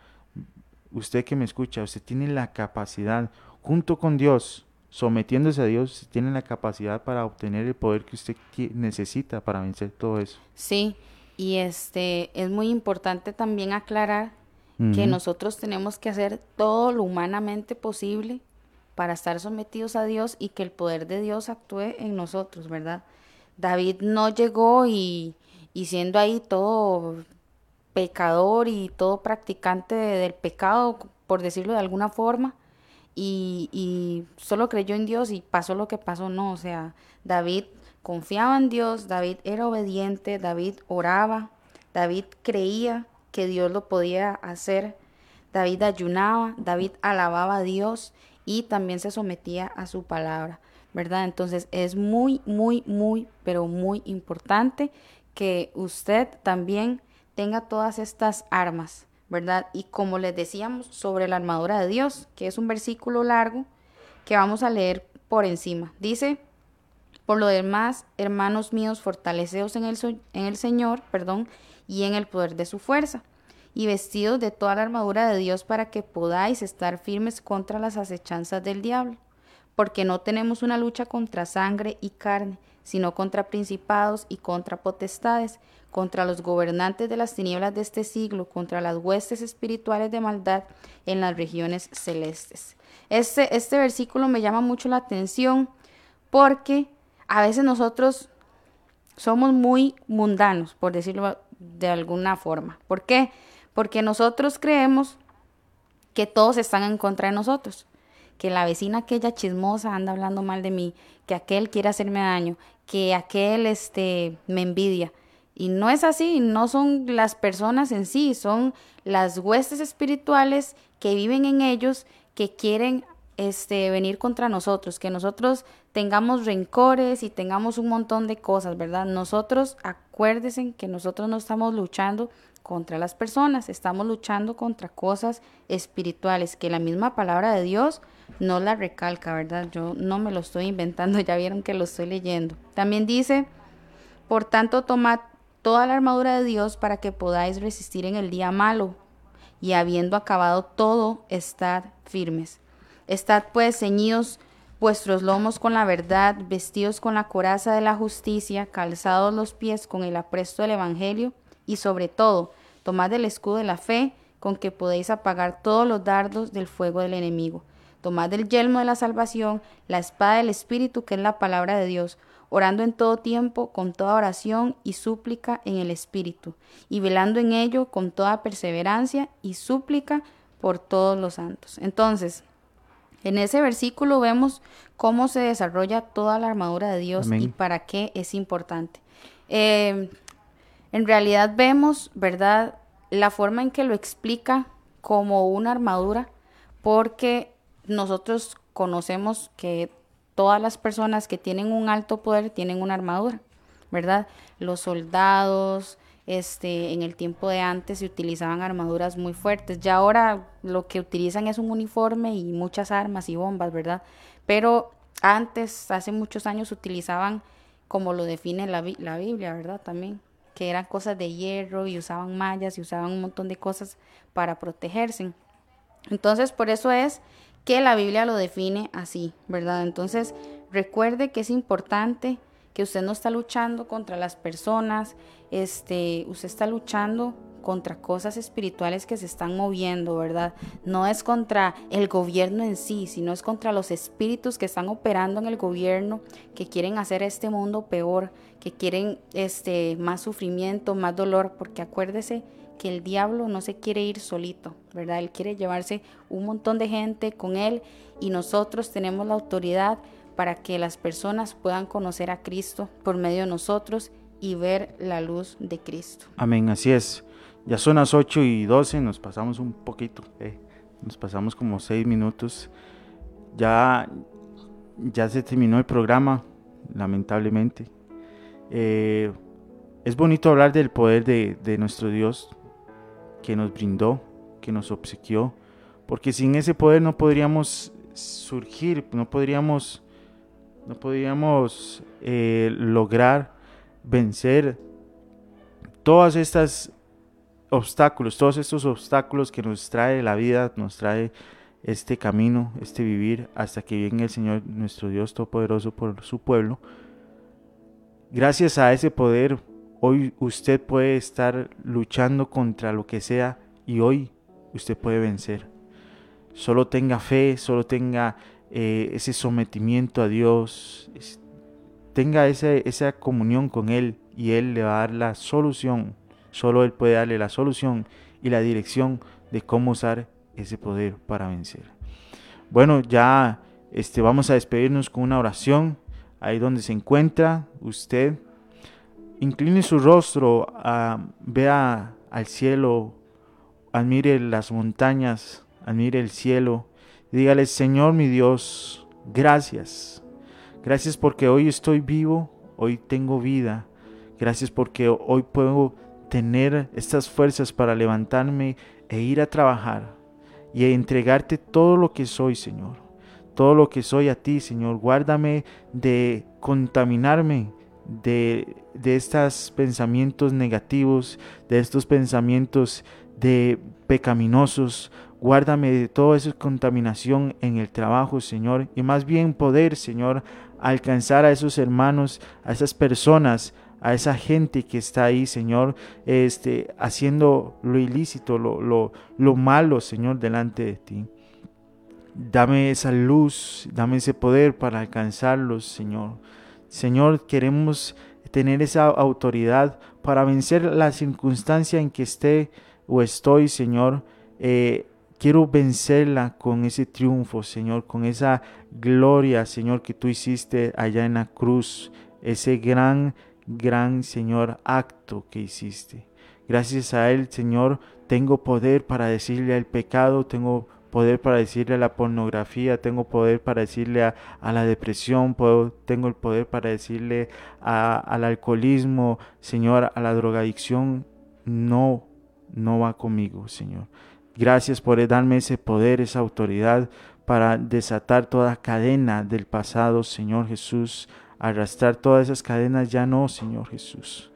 usted que me escucha, usted tiene la capacidad, junto con Dios, sometiéndose a Dios, tiene la capacidad para obtener el poder que usted necesita para vencer todo eso. Sí, y este es muy importante también aclarar que nosotros tenemos que hacer todo lo humanamente posible para estar sometidos a Dios y que el poder de Dios actúe en nosotros, ¿verdad? David no llegó y, y siendo ahí todo pecador y todo practicante del pecado, por decirlo de alguna forma, y, y, solo creyó en Dios y pasó lo que pasó, no, o sea, David confiaba en Dios, David era obediente, David oraba, David creía que Dios lo podía hacer, David ayunaba, David alababa a Dios y también se sometía a su palabra, ¿verdad? Entonces es muy, muy, muy, pero muy importante que usted también tenga todas estas armas, ¿verdad? Y como les decíamos sobre la armadura de Dios, que es un versículo largo que vamos a leer por encima. Dice, por lo demás, hermanos míos, fortaleceos en el, en el Señor, perdón, y en el poder de su fuerza, y vestidos de toda la armadura de Dios para que podáis estar firmes contra las acechanzas del diablo, porque no tenemos una lucha contra sangre y carne, sino contra principados y contra potestades, contra los gobernantes de las tinieblas de este siglo, contra las huestes espirituales de maldad en las regiones celestes. Este, este versículo me llama mucho la atención porque a veces nosotros somos muy mundanos, por decirlo de alguna forma. ¿Por qué? Porque nosotros creemos que todos están en contra de nosotros, que la vecina aquella chismosa anda hablando mal de mí, que aquel quiere hacerme daño, que aquel este me envidia. Y no es así, no son las personas en sí, son las huestes espirituales que viven en ellos que quieren este, venir contra nosotros, que nosotros tengamos rencores y tengamos un montón de cosas, ¿verdad? Nosotros, acuérdense que nosotros no estamos luchando contra las personas, estamos luchando contra cosas espirituales, que la misma palabra de Dios no la recalca, ¿verdad? Yo no me lo estoy inventando, ya vieron que lo estoy leyendo. También dice, por tanto, tomad toda la armadura de Dios para que podáis resistir en el día malo, y habiendo acabado todo, estad firmes. Estad pues ceñidos vuestros lomos con la verdad, vestidos con la coraza de la justicia, calzados los pies con el apresto del Evangelio, y sobre todo, tomad el escudo de la fe, con que podéis apagar todos los dardos del fuego del enemigo. Tomad el yelmo de la salvación, la espada del Espíritu, que es la palabra de Dios, orando en todo tiempo, con toda oración y súplica en el Espíritu, y velando en ello con toda perseverancia y súplica por todos los santos. Entonces, en ese versículo vemos cómo se desarrolla toda la armadura de Dios y para qué es importante. Eh, en realidad vemos, ¿verdad?, la forma en que lo explica como una armadura, porque nosotros conocemos que todas las personas que tienen un alto poder tienen una armadura, ¿verdad? Los soldados, este, en el tiempo de antes se utilizaban armaduras muy fuertes. Ya ahora lo que utilizan es un uniforme y muchas armas y bombas, ¿verdad? Pero antes, hace muchos años, utilizaban, como lo define la, la Biblia, ¿verdad? También, que eran cosas de hierro y usaban mallas y usaban un montón de cosas para protegerse. Entonces, por eso es que la Biblia lo define así, ¿verdad? Entonces, recuerde que es importante que usted no está luchando contra las personas, este, usted está luchando contra cosas espirituales que se están moviendo, ¿verdad? No es contra el gobierno en sí, sino es contra los espíritus que están operando en el gobierno, que quieren hacer este mundo peor, que quieren este más sufrimiento, más dolor, porque acuérdese que el diablo no se quiere ir solito, ¿verdad? Él quiere llevarse un montón de gente con él y nosotros tenemos la autoridad para que las personas puedan conocer a Cristo por medio de nosotros y ver la luz de Cristo. Amén, así es. Ya son las 8 y 12, nos pasamos un poquito, eh. nos pasamos como 6 minutos. Ya, ya se terminó el programa, lamentablemente. Eh, es bonito hablar del poder de, de nuestro Dios que nos brindó, que nos obsequió, porque sin ese poder no podríamos surgir, no podríamos no podríamos eh, lograr vencer todos estos obstáculos, todos estos obstáculos que nos trae la vida, nos trae este camino, este vivir, hasta que venga el Señor nuestro Dios Todopoderoso por su pueblo. Gracias a ese poder, hoy usted puede estar luchando contra lo que sea y hoy usted puede vencer. Solo tenga fe, solo tenga eh, ese sometimiento a Dios, tenga esa comunión con Él y Él le va a dar la solución. Solo Él puede darle la solución y la dirección de cómo usar ese poder para vencer. Bueno, ya este, vamos a despedirnos con una oración. Ahí donde se encuentra usted, incline su rostro, a, vea al cielo, admire las montañas, admire el cielo Dígale, Señor mi Dios, gracias. Gracias porque hoy estoy vivo, hoy tengo vida. Gracias porque hoy puedo tener estas fuerzas para levantarme e ir a trabajar y a entregarte todo lo que soy, Señor. Todo lo que soy a ti, Señor. Guárdame de contaminarme de, de estos pensamientos negativos, de estos pensamientos de pecaminosos. Guárdame de toda esa contaminación en el trabajo, Señor, y más bien poder, Señor, alcanzar a esos hermanos, a esas personas, a esa gente que está ahí, Señor, este, haciendo lo ilícito, lo, lo, lo malo, Señor, delante de ti. Dame esa luz, dame ese poder para alcanzarlos, Señor. Señor, queremos tener esa autoridad para vencer la circunstancia en que esté o estoy, Señor. Eh, quiero vencerla con ese triunfo, Señor, con esa gloria, Señor, que tú hiciste allá en la cruz, ese gran, gran, Señor, acto que hiciste. Gracias a Él, Señor, tengo poder para decirle al pecado, tengo poder para decirle a la pornografía, tengo poder para decirle a, la depresión, tengo el poder para decirle al alcoholismo, Señor, a la drogadicción. No, no va conmigo, Señor. Gracias por darme ese poder, esa autoridad para desatar toda cadena del pasado, Señor Jesús. Arrastrar todas esas cadenas ya no, Señor Jesús.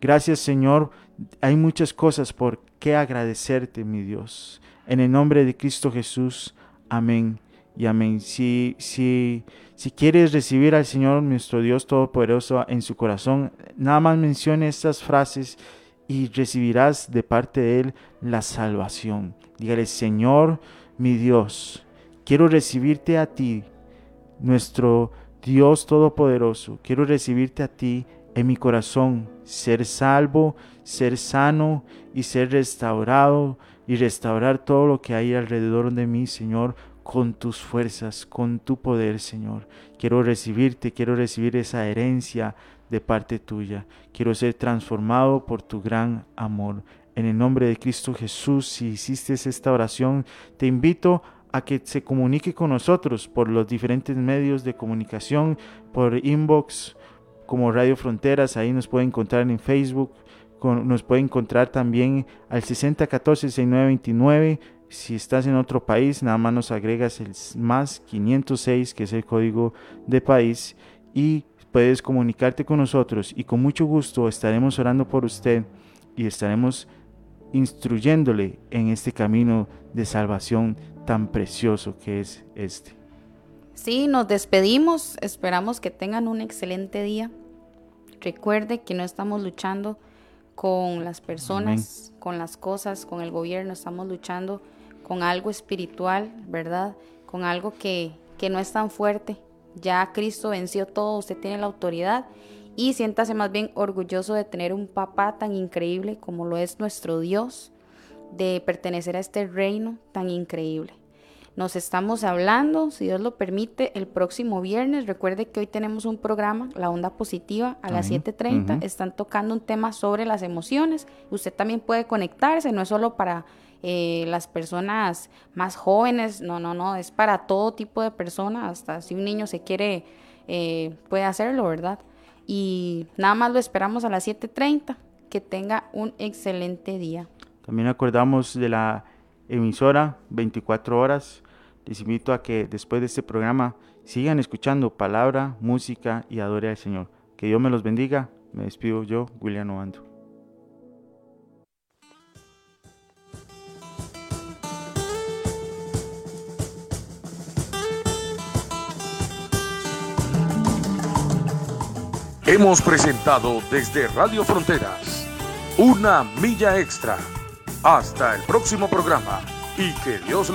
Gracias, Señor. Hay muchas cosas por qué agradecerte, mi Dios. En el nombre de Cristo Jesús. Amén y amén. Si, si, si quieres recibir al Señor nuestro Dios Todopoderoso en su corazón, nada más mencione estas frases y recibirás de parte de Él la salvación. Dígale, Señor, mi Dios, quiero recibirte a ti, nuestro Dios Todopoderoso, quiero recibirte a ti en mi corazón, ser salvo, ser sano y ser restaurado y restaurar todo lo que hay alrededor de mí, Señor, con tus fuerzas, con tu poder, Señor. Quiero recibirte, quiero recibir esa herencia de parte tuya. Quiero ser transformado por tu gran amor. En el nombre de Cristo Jesús, si hiciste esta oración, te invito a que se comunique con nosotros por los diferentes medios de comunicación, por inbox como Radio Fronteras, ahí nos puede encontrar en Facebook, nos puede encontrar también al 6014-6929. Si estás en otro país, nada más nos agregas el más 506, que es el código de país, y puedes comunicarte con nosotros y con mucho gusto estaremos orando por usted y estaremos instruyéndole en este camino de salvación tan precioso que es este. Sí, nos despedimos, esperamos que tengan un excelente día. Recuerde que no estamos luchando con las personas, con las cosas, con el gobierno, estamos luchando con algo espiritual, ¿verdad? Con algo que, que no es tan fuerte, ya Cristo venció todo, usted tiene la autoridad y siéntase más bien orgulloso de tener un papá tan increíble como lo es nuestro Dios, de pertenecer a este reino tan increíble. Nos estamos hablando, si Dios lo permite, el próximo viernes. Recuerde que hoy tenemos un programa, La Onda Positiva, a las 7.30. Están tocando un tema sobre las emociones. Usted también puede conectarse, no es solo para eh, las personas más jóvenes, no, no, no, es para todo tipo de personas, hasta si un niño se quiere, eh, puede hacerlo, ¿verdad? Y nada más lo esperamos a las 7.30, que tenga un excelente día. También acordamos de la emisora 24 horas. Les invito a que después de este programa sigan escuchando palabra, música y adore al Señor. Que Dios me los bendiga. Me despido yo, William Ovando. Hemos presentado desde Radio Fronteras una milla extra. Hasta el próximo programa y que Dios les